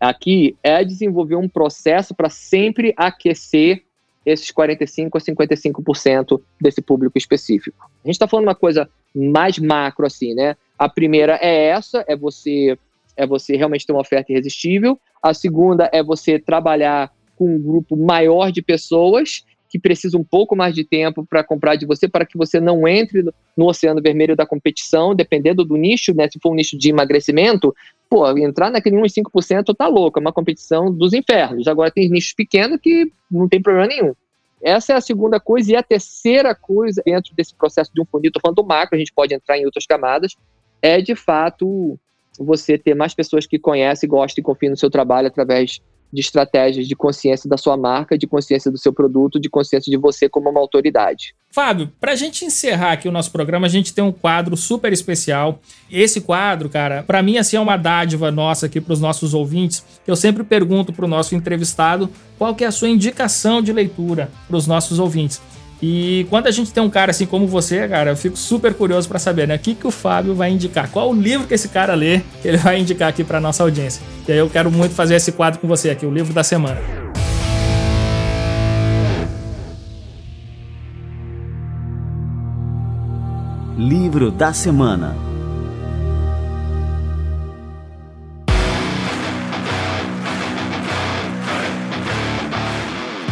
aqui é desenvolver um processo para sempre aquecer esses 45% a 55% desse público específico. A gente está falando uma coisa mais macro, assim, né? A primeira é essa, é você é você realmente ter uma oferta irresistível. A segunda é você trabalhar com um grupo maior de pessoas que precisam um pouco mais de tempo para comprar de você, para que você não entre no oceano vermelho da competição, dependendo do nicho, né? Se for um nicho de emagrecimento, pô, entrar naquele 1 5% tá louco, é uma competição dos infernos. Agora tem nichos pequenos que não tem problema nenhum. Essa é a segunda coisa. E a terceira coisa, dentro desse processo de um funil, estou falando do macro, a gente pode entrar em outras camadas, é de fato você ter mais pessoas que conhecem, gostam e confiam no seu trabalho através de estratégias de consciência da sua marca, de consciência do seu produto, de consciência de você como uma autoridade. Fábio, para a gente encerrar aqui o nosso programa, a gente tem um quadro super especial. Esse quadro, cara, para mim assim é uma dádiva nossa aqui para os nossos ouvintes. Eu sempre pergunto para o nosso entrevistado qual que é a sua indicação de leitura para os nossos ouvintes. E quando a gente tem um cara assim como você, cara, eu fico super curioso para saber, né? O que, que o Fábio vai indicar? Qual o livro que esse cara lê que ele vai indicar aqui para nossa audiência? E aí eu quero muito fazer esse quadro com você aqui, o livro da semana. Livro da semana.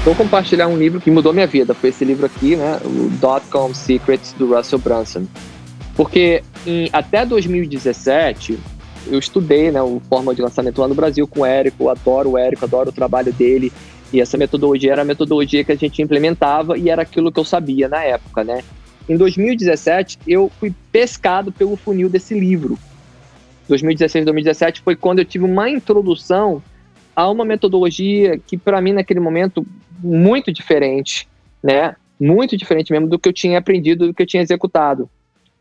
Vou compartilhar um livro que mudou minha vida. Foi esse livro aqui, né? O Dot-Com Secrets, do Russell Brunson. Porque em, até 2017, eu estudei né, o Fórmula de Lançamento lá no Brasil com o Érico. Adoro o Érico, adoro o trabalho dele. E essa metodologia era a metodologia que a gente implementava e era aquilo que eu sabia na época, né? Em 2017, eu fui pescado pelo funil desse livro. 2016, 2017 foi quando eu tive uma introdução a uma metodologia que, para mim, naquele momento, muito diferente, né? Muito diferente mesmo do que eu tinha aprendido, do que eu tinha executado.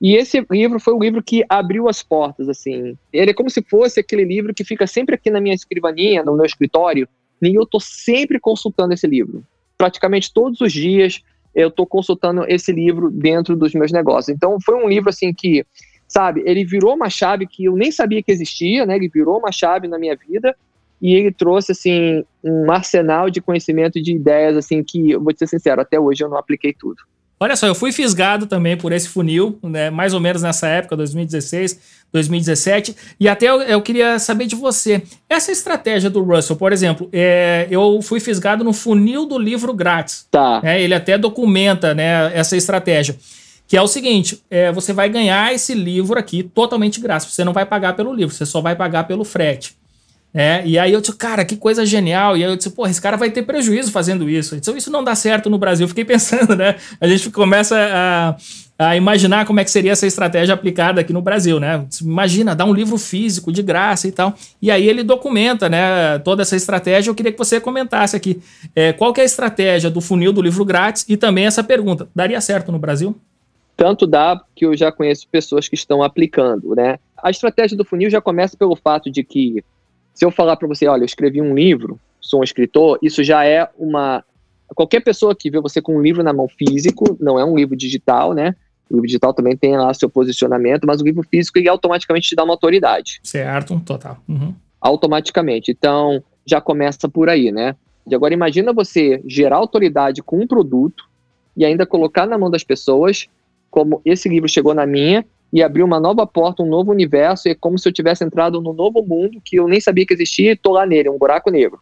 E esse livro foi o livro que abriu as portas, assim. Ele é como se fosse aquele livro que fica sempre aqui na minha escrivaninha, no meu escritório, e eu estou sempre consultando esse livro. Praticamente todos os dias eu estou consultando esse livro dentro dos meus negócios. Então foi um livro assim que, sabe, ele virou uma chave que eu nem sabia que existia, né? Ele virou uma chave na minha vida e ele trouxe assim um arsenal de conhecimento de ideias assim que, eu vou te ser sincero, até hoje eu não apliquei tudo. Olha só, eu fui fisgado também por esse funil, né, mais ou menos nessa época, 2016, 2017, e até eu, eu queria saber de você. Essa estratégia do Russell, por exemplo, é, eu fui fisgado no funil do livro grátis. Tá. Né, ele até documenta né, essa estratégia. Que é o seguinte: é, você vai ganhar esse livro aqui totalmente grátis. Você não vai pagar pelo livro, você só vai pagar pelo frete. É, e aí eu disse, cara, que coisa genial. E aí eu disse, pô, esse cara vai ter prejuízo fazendo isso. Então isso não dá certo no Brasil. Fiquei pensando, né? A gente começa a, a imaginar como é que seria essa estratégia aplicada aqui no Brasil, né? Imagina, dar um livro físico de graça e tal. E aí ele documenta, né, toda essa estratégia. Eu queria que você comentasse aqui é, qual que é a estratégia do funil do livro grátis e também essa pergunta, daria certo no Brasil? Tanto dá que eu já conheço pessoas que estão aplicando, né? A estratégia do funil já começa pelo fato de que se eu falar para você, olha, eu escrevi um livro, sou um escritor, isso já é uma. Qualquer pessoa que vê você com um livro na mão físico, não é um livro digital, né? O livro digital também tem lá seu posicionamento, mas o livro físico ele automaticamente te dá uma autoridade. Certo, total. Uhum. Automaticamente. Então, já começa por aí, né? E agora imagina você gerar autoridade com um produto e ainda colocar na mão das pessoas, como esse livro chegou na minha, e abriu uma nova porta, um novo universo, e é como se eu tivesse entrado num novo mundo que eu nem sabia que existia e tô lá nele, um buraco negro.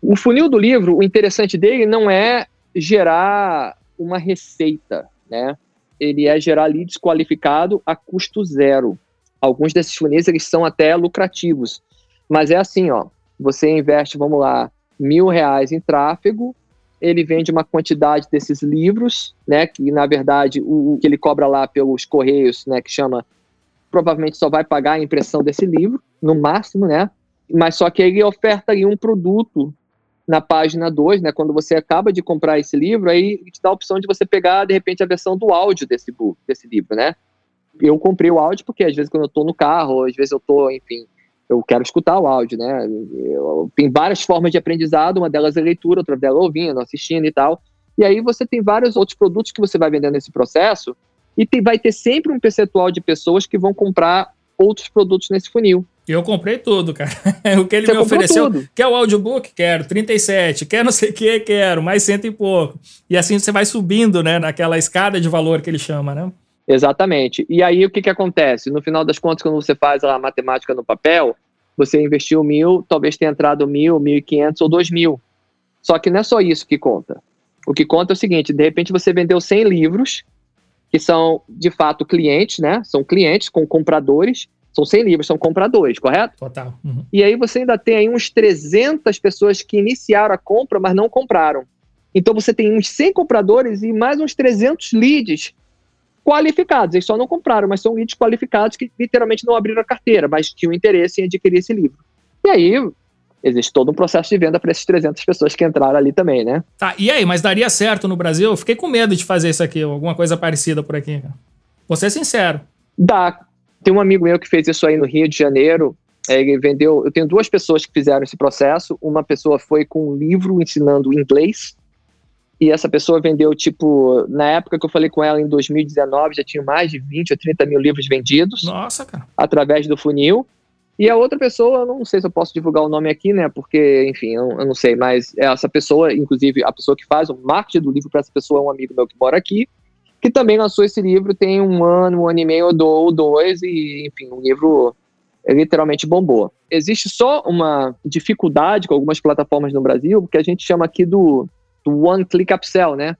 O funil do livro, o interessante dele não é gerar uma receita, né? Ele é gerar leads qualificado a custo zero. Alguns desses funis eles são até lucrativos, mas é assim, ó. Você investe, vamos lá, mil reais em tráfego, ele vende uma quantidade desses livros, né, que na verdade o, o que ele cobra lá pelos correios, né, que chama provavelmente só vai pagar a impressão desse livro, no máximo, né? Mas só que ele oferta ali um produto na página 2, né? Quando você acaba de comprar esse livro, aí te dá a opção de você pegar, de repente, a versão do áudio desse, book, desse livro, né? Eu comprei o áudio porque, às vezes, quando eu estou no carro, às vezes eu estou, enfim, eu quero escutar o áudio, né? Eu, tem várias formas de aprendizado, uma delas é leitura, outra delas é ouvindo, assistindo e tal. E aí você tem vários outros produtos que você vai vendendo nesse processo e tem, vai ter sempre um percentual de pessoas que vão comprar outros produtos nesse funil. Eu comprei tudo, cara. o que ele Você me ofereceu. Tudo. Quer o audiobook? Quero. 37. Quer não sei o que? Quero. Mais cento e pouco. E assim você vai subindo, né? Naquela escada de valor que ele chama, né? Exatamente. E aí o que, que acontece? No final das contas, quando você faz a matemática no papel, você investiu mil, talvez tenha entrado mil, mil e quinhentos ou dois mil. Só que não é só isso que conta. O que conta é o seguinte: de repente você vendeu 100 livros, que são de fato clientes, né? São clientes com compradores. São 100 livros, são compradores, correto? Total. Uhum. E aí você ainda tem aí uns 300 pessoas que iniciaram a compra, mas não compraram. Então você tem uns 100 compradores e mais uns 300 leads qualificados. Eles só não compraram, mas são leads qualificados que literalmente não abriram a carteira, mas tinham interesse em adquirir esse livro. E aí existe todo um processo de venda para essas 300 pessoas que entraram ali também, né? Tá, e aí, mas daria certo no Brasil? Eu fiquei com medo de fazer isso aqui, alguma coisa parecida por aqui. Vou ser sincero. Dá. Tem um amigo meu que fez isso aí no Rio de Janeiro. É, ele vendeu. Eu tenho duas pessoas que fizeram esse processo. Uma pessoa foi com um livro ensinando inglês e essa pessoa vendeu, tipo, na época que eu falei com ela, em 2019, já tinha mais de 20 ou 30 mil livros vendidos. Nossa, cara. Através do funil. E a outra pessoa, não sei se eu posso divulgar o nome aqui, né? Porque, enfim, eu, eu não sei, mas essa pessoa, inclusive a pessoa que faz o marketing do livro para essa pessoa é um amigo meu que mora aqui, que também lançou esse livro tem um ano, um ano e meio ou dois, e, enfim, o livro literalmente bombou. Existe só uma dificuldade com algumas plataformas no Brasil, que a gente chama aqui do do one click upsell, né?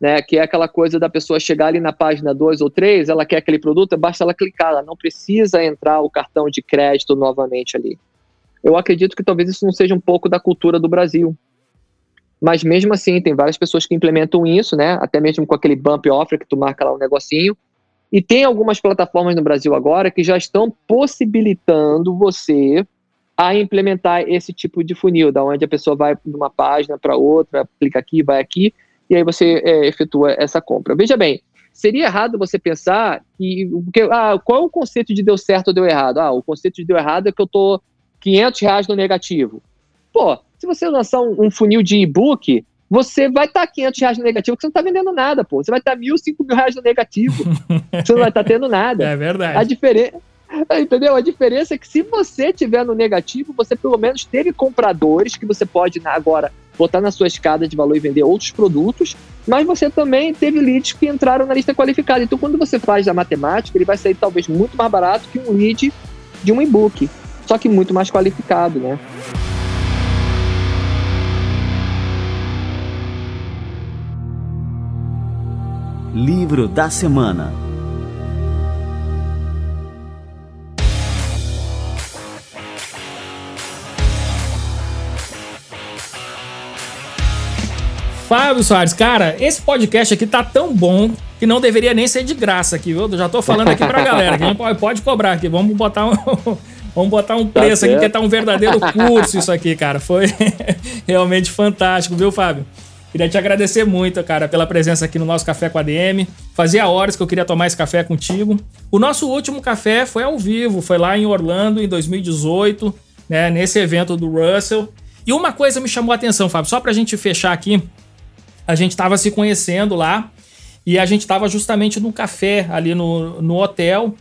né? Que é aquela coisa da pessoa chegar ali na página 2 ou 3, ela quer aquele produto, basta ela clicar, ela não precisa entrar o cartão de crédito novamente ali. Eu acredito que talvez isso não seja um pouco da cultura do Brasil. Mas mesmo assim, tem várias pessoas que implementam isso, né? Até mesmo com aquele bump offer que tu marca lá um negocinho. E tem algumas plataformas no Brasil agora que já estão possibilitando você a implementar esse tipo de funil, da onde a pessoa vai de uma página para outra, clica aqui, vai aqui, e aí você é, efetua essa compra. Veja bem, seria errado você pensar que, que ah, qual é o conceito de deu certo ou deu errado? Ah, o conceito de deu errado é que eu tô 500 reais no negativo. Pô, se você lançar um, um funil de e-book, você vai estar tá 500 reais no negativo, porque você não está vendendo nada, pô. Você vai estar tá mil, cinco mil reais no negativo. você não vai estar tá tendo nada. É verdade. A diferença Entendeu? A diferença é que se você tiver no negativo, você pelo menos teve compradores que você pode agora botar na sua escada de valor e vender outros produtos, mas você também teve leads que entraram na lista qualificada. Então, quando você faz a matemática, ele vai sair talvez muito mais barato que um lead de um e-book, só que muito mais qualificado, né? Livro da semana. Fábio Soares, cara, esse podcast aqui tá tão bom que não deveria nem ser de graça aqui, viu? Eu já tô falando aqui pra galera. Que pode, cobrar aqui. Vamos botar um. Vamos botar um preço tá aqui, que tá um verdadeiro curso isso aqui, cara. Foi realmente fantástico, viu, Fábio? Queria te agradecer muito, cara, pela presença aqui no nosso Café com a DM. Fazia horas que eu queria tomar esse café contigo. O nosso último café foi ao vivo, foi lá em Orlando em 2018, né, nesse evento do Russell. E uma coisa me chamou a atenção, Fábio, só pra gente fechar aqui, a gente estava se conhecendo lá e a gente estava justamente no café ali no, no hotel.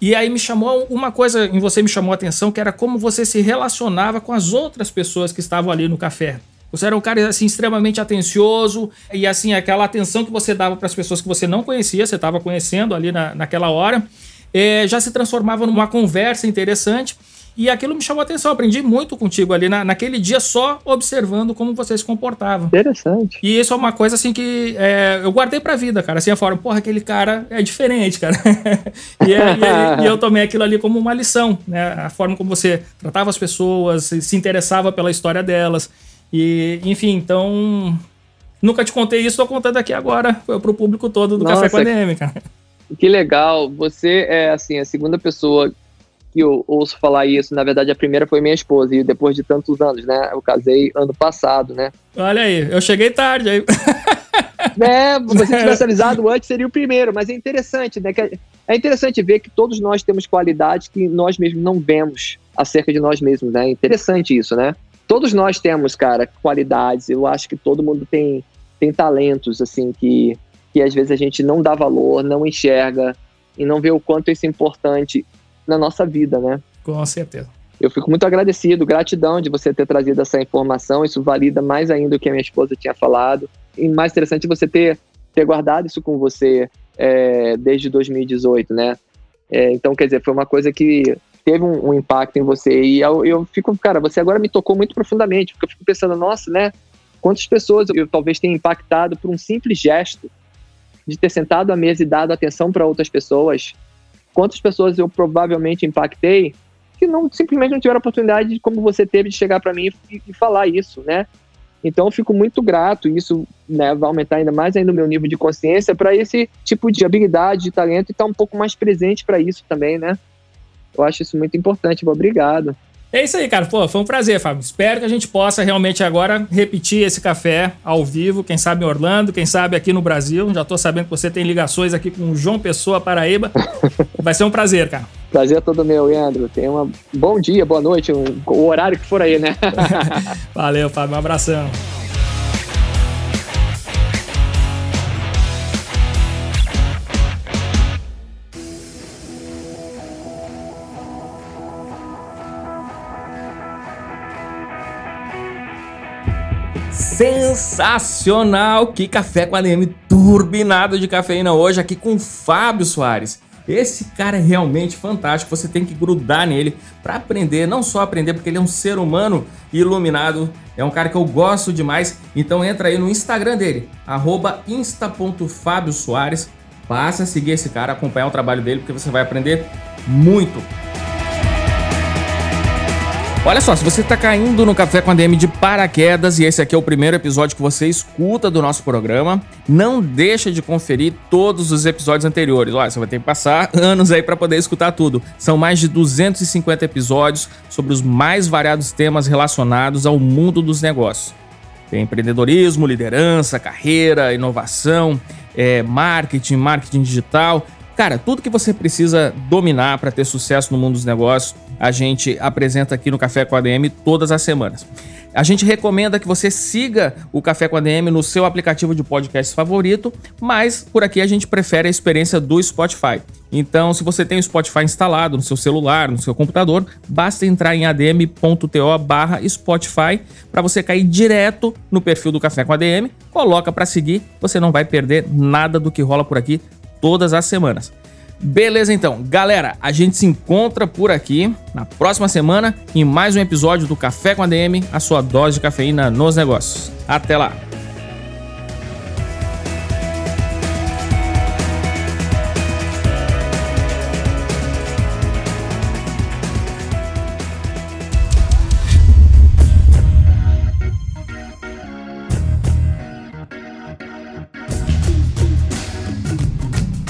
E aí me chamou uma coisa em você me chamou a atenção, que era como você se relacionava com as outras pessoas que estavam ali no café. Você era um cara assim extremamente atencioso e assim aquela atenção que você dava para as pessoas que você não conhecia, você estava conhecendo ali na, naquela hora, é, já se transformava numa conversa interessante. E aquilo me chamou a atenção. aprendi muito contigo ali na, naquele dia, só observando como você se comportava. Interessante. E isso é uma coisa assim que é, eu guardei pra vida, cara. Assim, a forma, porra, aquele cara é diferente, cara. e, é, e, e, eu tomei aquilo ali como uma lição, né? A forma como você tratava as pessoas, se interessava pela história delas. E, enfim, então. Nunca te contei isso, tô contando aqui agora pro público todo do Nossa, Café com a DM, cara. Que legal. Você é assim a segunda pessoa que eu ouço falar isso. Na verdade, a primeira foi minha esposa e depois de tantos anos, né? Eu casei ano passado, né? Olha aí, eu cheguei tarde aí. É, se você tivesse avisado antes, seria o primeiro, mas é interessante, né? Que é interessante ver que todos nós temos qualidades que nós mesmos não vemos acerca de nós mesmos, né? É interessante isso, né? Todos nós temos, cara, qualidades. Eu acho que todo mundo tem, tem talentos, assim, que, que às vezes a gente não dá valor, não enxerga e não vê o quanto isso é importante na nossa vida, né? Com certeza. Eu fico muito agradecido, gratidão de você ter trazido essa informação. Isso valida mais ainda o que a minha esposa tinha falado. E mais interessante você ter, ter guardado isso com você é, desde 2018, né? É, então, quer dizer, foi uma coisa que teve um, um impacto em você. E eu, eu, fico, cara, você agora me tocou muito profundamente, porque eu fico pensando, nossa, né? Quantas pessoas eu talvez tenha impactado por um simples gesto de ter sentado à mesa e dado atenção para outras pessoas? Quantas pessoas eu provavelmente impactei que não simplesmente não tiveram oportunidade como você teve de chegar para mim e, e, falar isso, né? Então eu fico muito grato isso né, vai aumentar ainda mais ainda o meu nível de consciência para esse tipo de habilidade, de talento e estar tá um pouco mais presente para isso também, né? Eu acho isso muito importante. Obrigado. É isso aí, cara. Pô, foi um prazer, Fábio. Espero que a gente possa realmente agora repetir esse café ao vivo, quem sabe em Orlando, quem sabe aqui no Brasil. Já tô sabendo que você tem ligações aqui com o João Pessoa, Paraíba. Vai ser um prazer, cara. Prazer é todo meu, Leandro. Tenha um bom dia, boa noite, um, o horário que for aí, né? Valeu, Fábio. Um abração. Sensacional! Que café com ADM turbinado de cafeína hoje aqui com Fábio Soares. Esse cara é realmente fantástico, você tem que grudar nele para aprender, não só aprender, porque ele é um ser humano iluminado, é um cara que eu gosto demais. Então entra aí no Instagram dele, insta.fabiosoares, passa a seguir esse cara, acompanhar o trabalho dele, porque você vai aprender muito. Olha só, se você está caindo no Café com a DM de paraquedas e esse aqui é o primeiro episódio que você escuta do nosso programa, não deixa de conferir todos os episódios anteriores. Olha, você vai ter que passar anos aí para poder escutar tudo. São mais de 250 episódios sobre os mais variados temas relacionados ao mundo dos negócios. Tem empreendedorismo, liderança, carreira, inovação, é, marketing, marketing digital. Cara, tudo que você precisa dominar para ter sucesso no mundo dos negócios a gente apresenta aqui no Café com a ADM todas as semanas. A gente recomenda que você siga o Café com a DM no seu aplicativo de podcast favorito, mas por aqui a gente prefere a experiência do Spotify. Então, se você tem o Spotify instalado no seu celular, no seu computador, basta entrar em adm.to/spotify para você cair direto no perfil do Café com a DM, coloca para seguir, você não vai perder nada do que rola por aqui todas as semanas. Beleza, então. Galera, a gente se encontra por aqui na próxima semana em mais um episódio do Café com a DM, a sua dose de cafeína nos negócios. Até lá!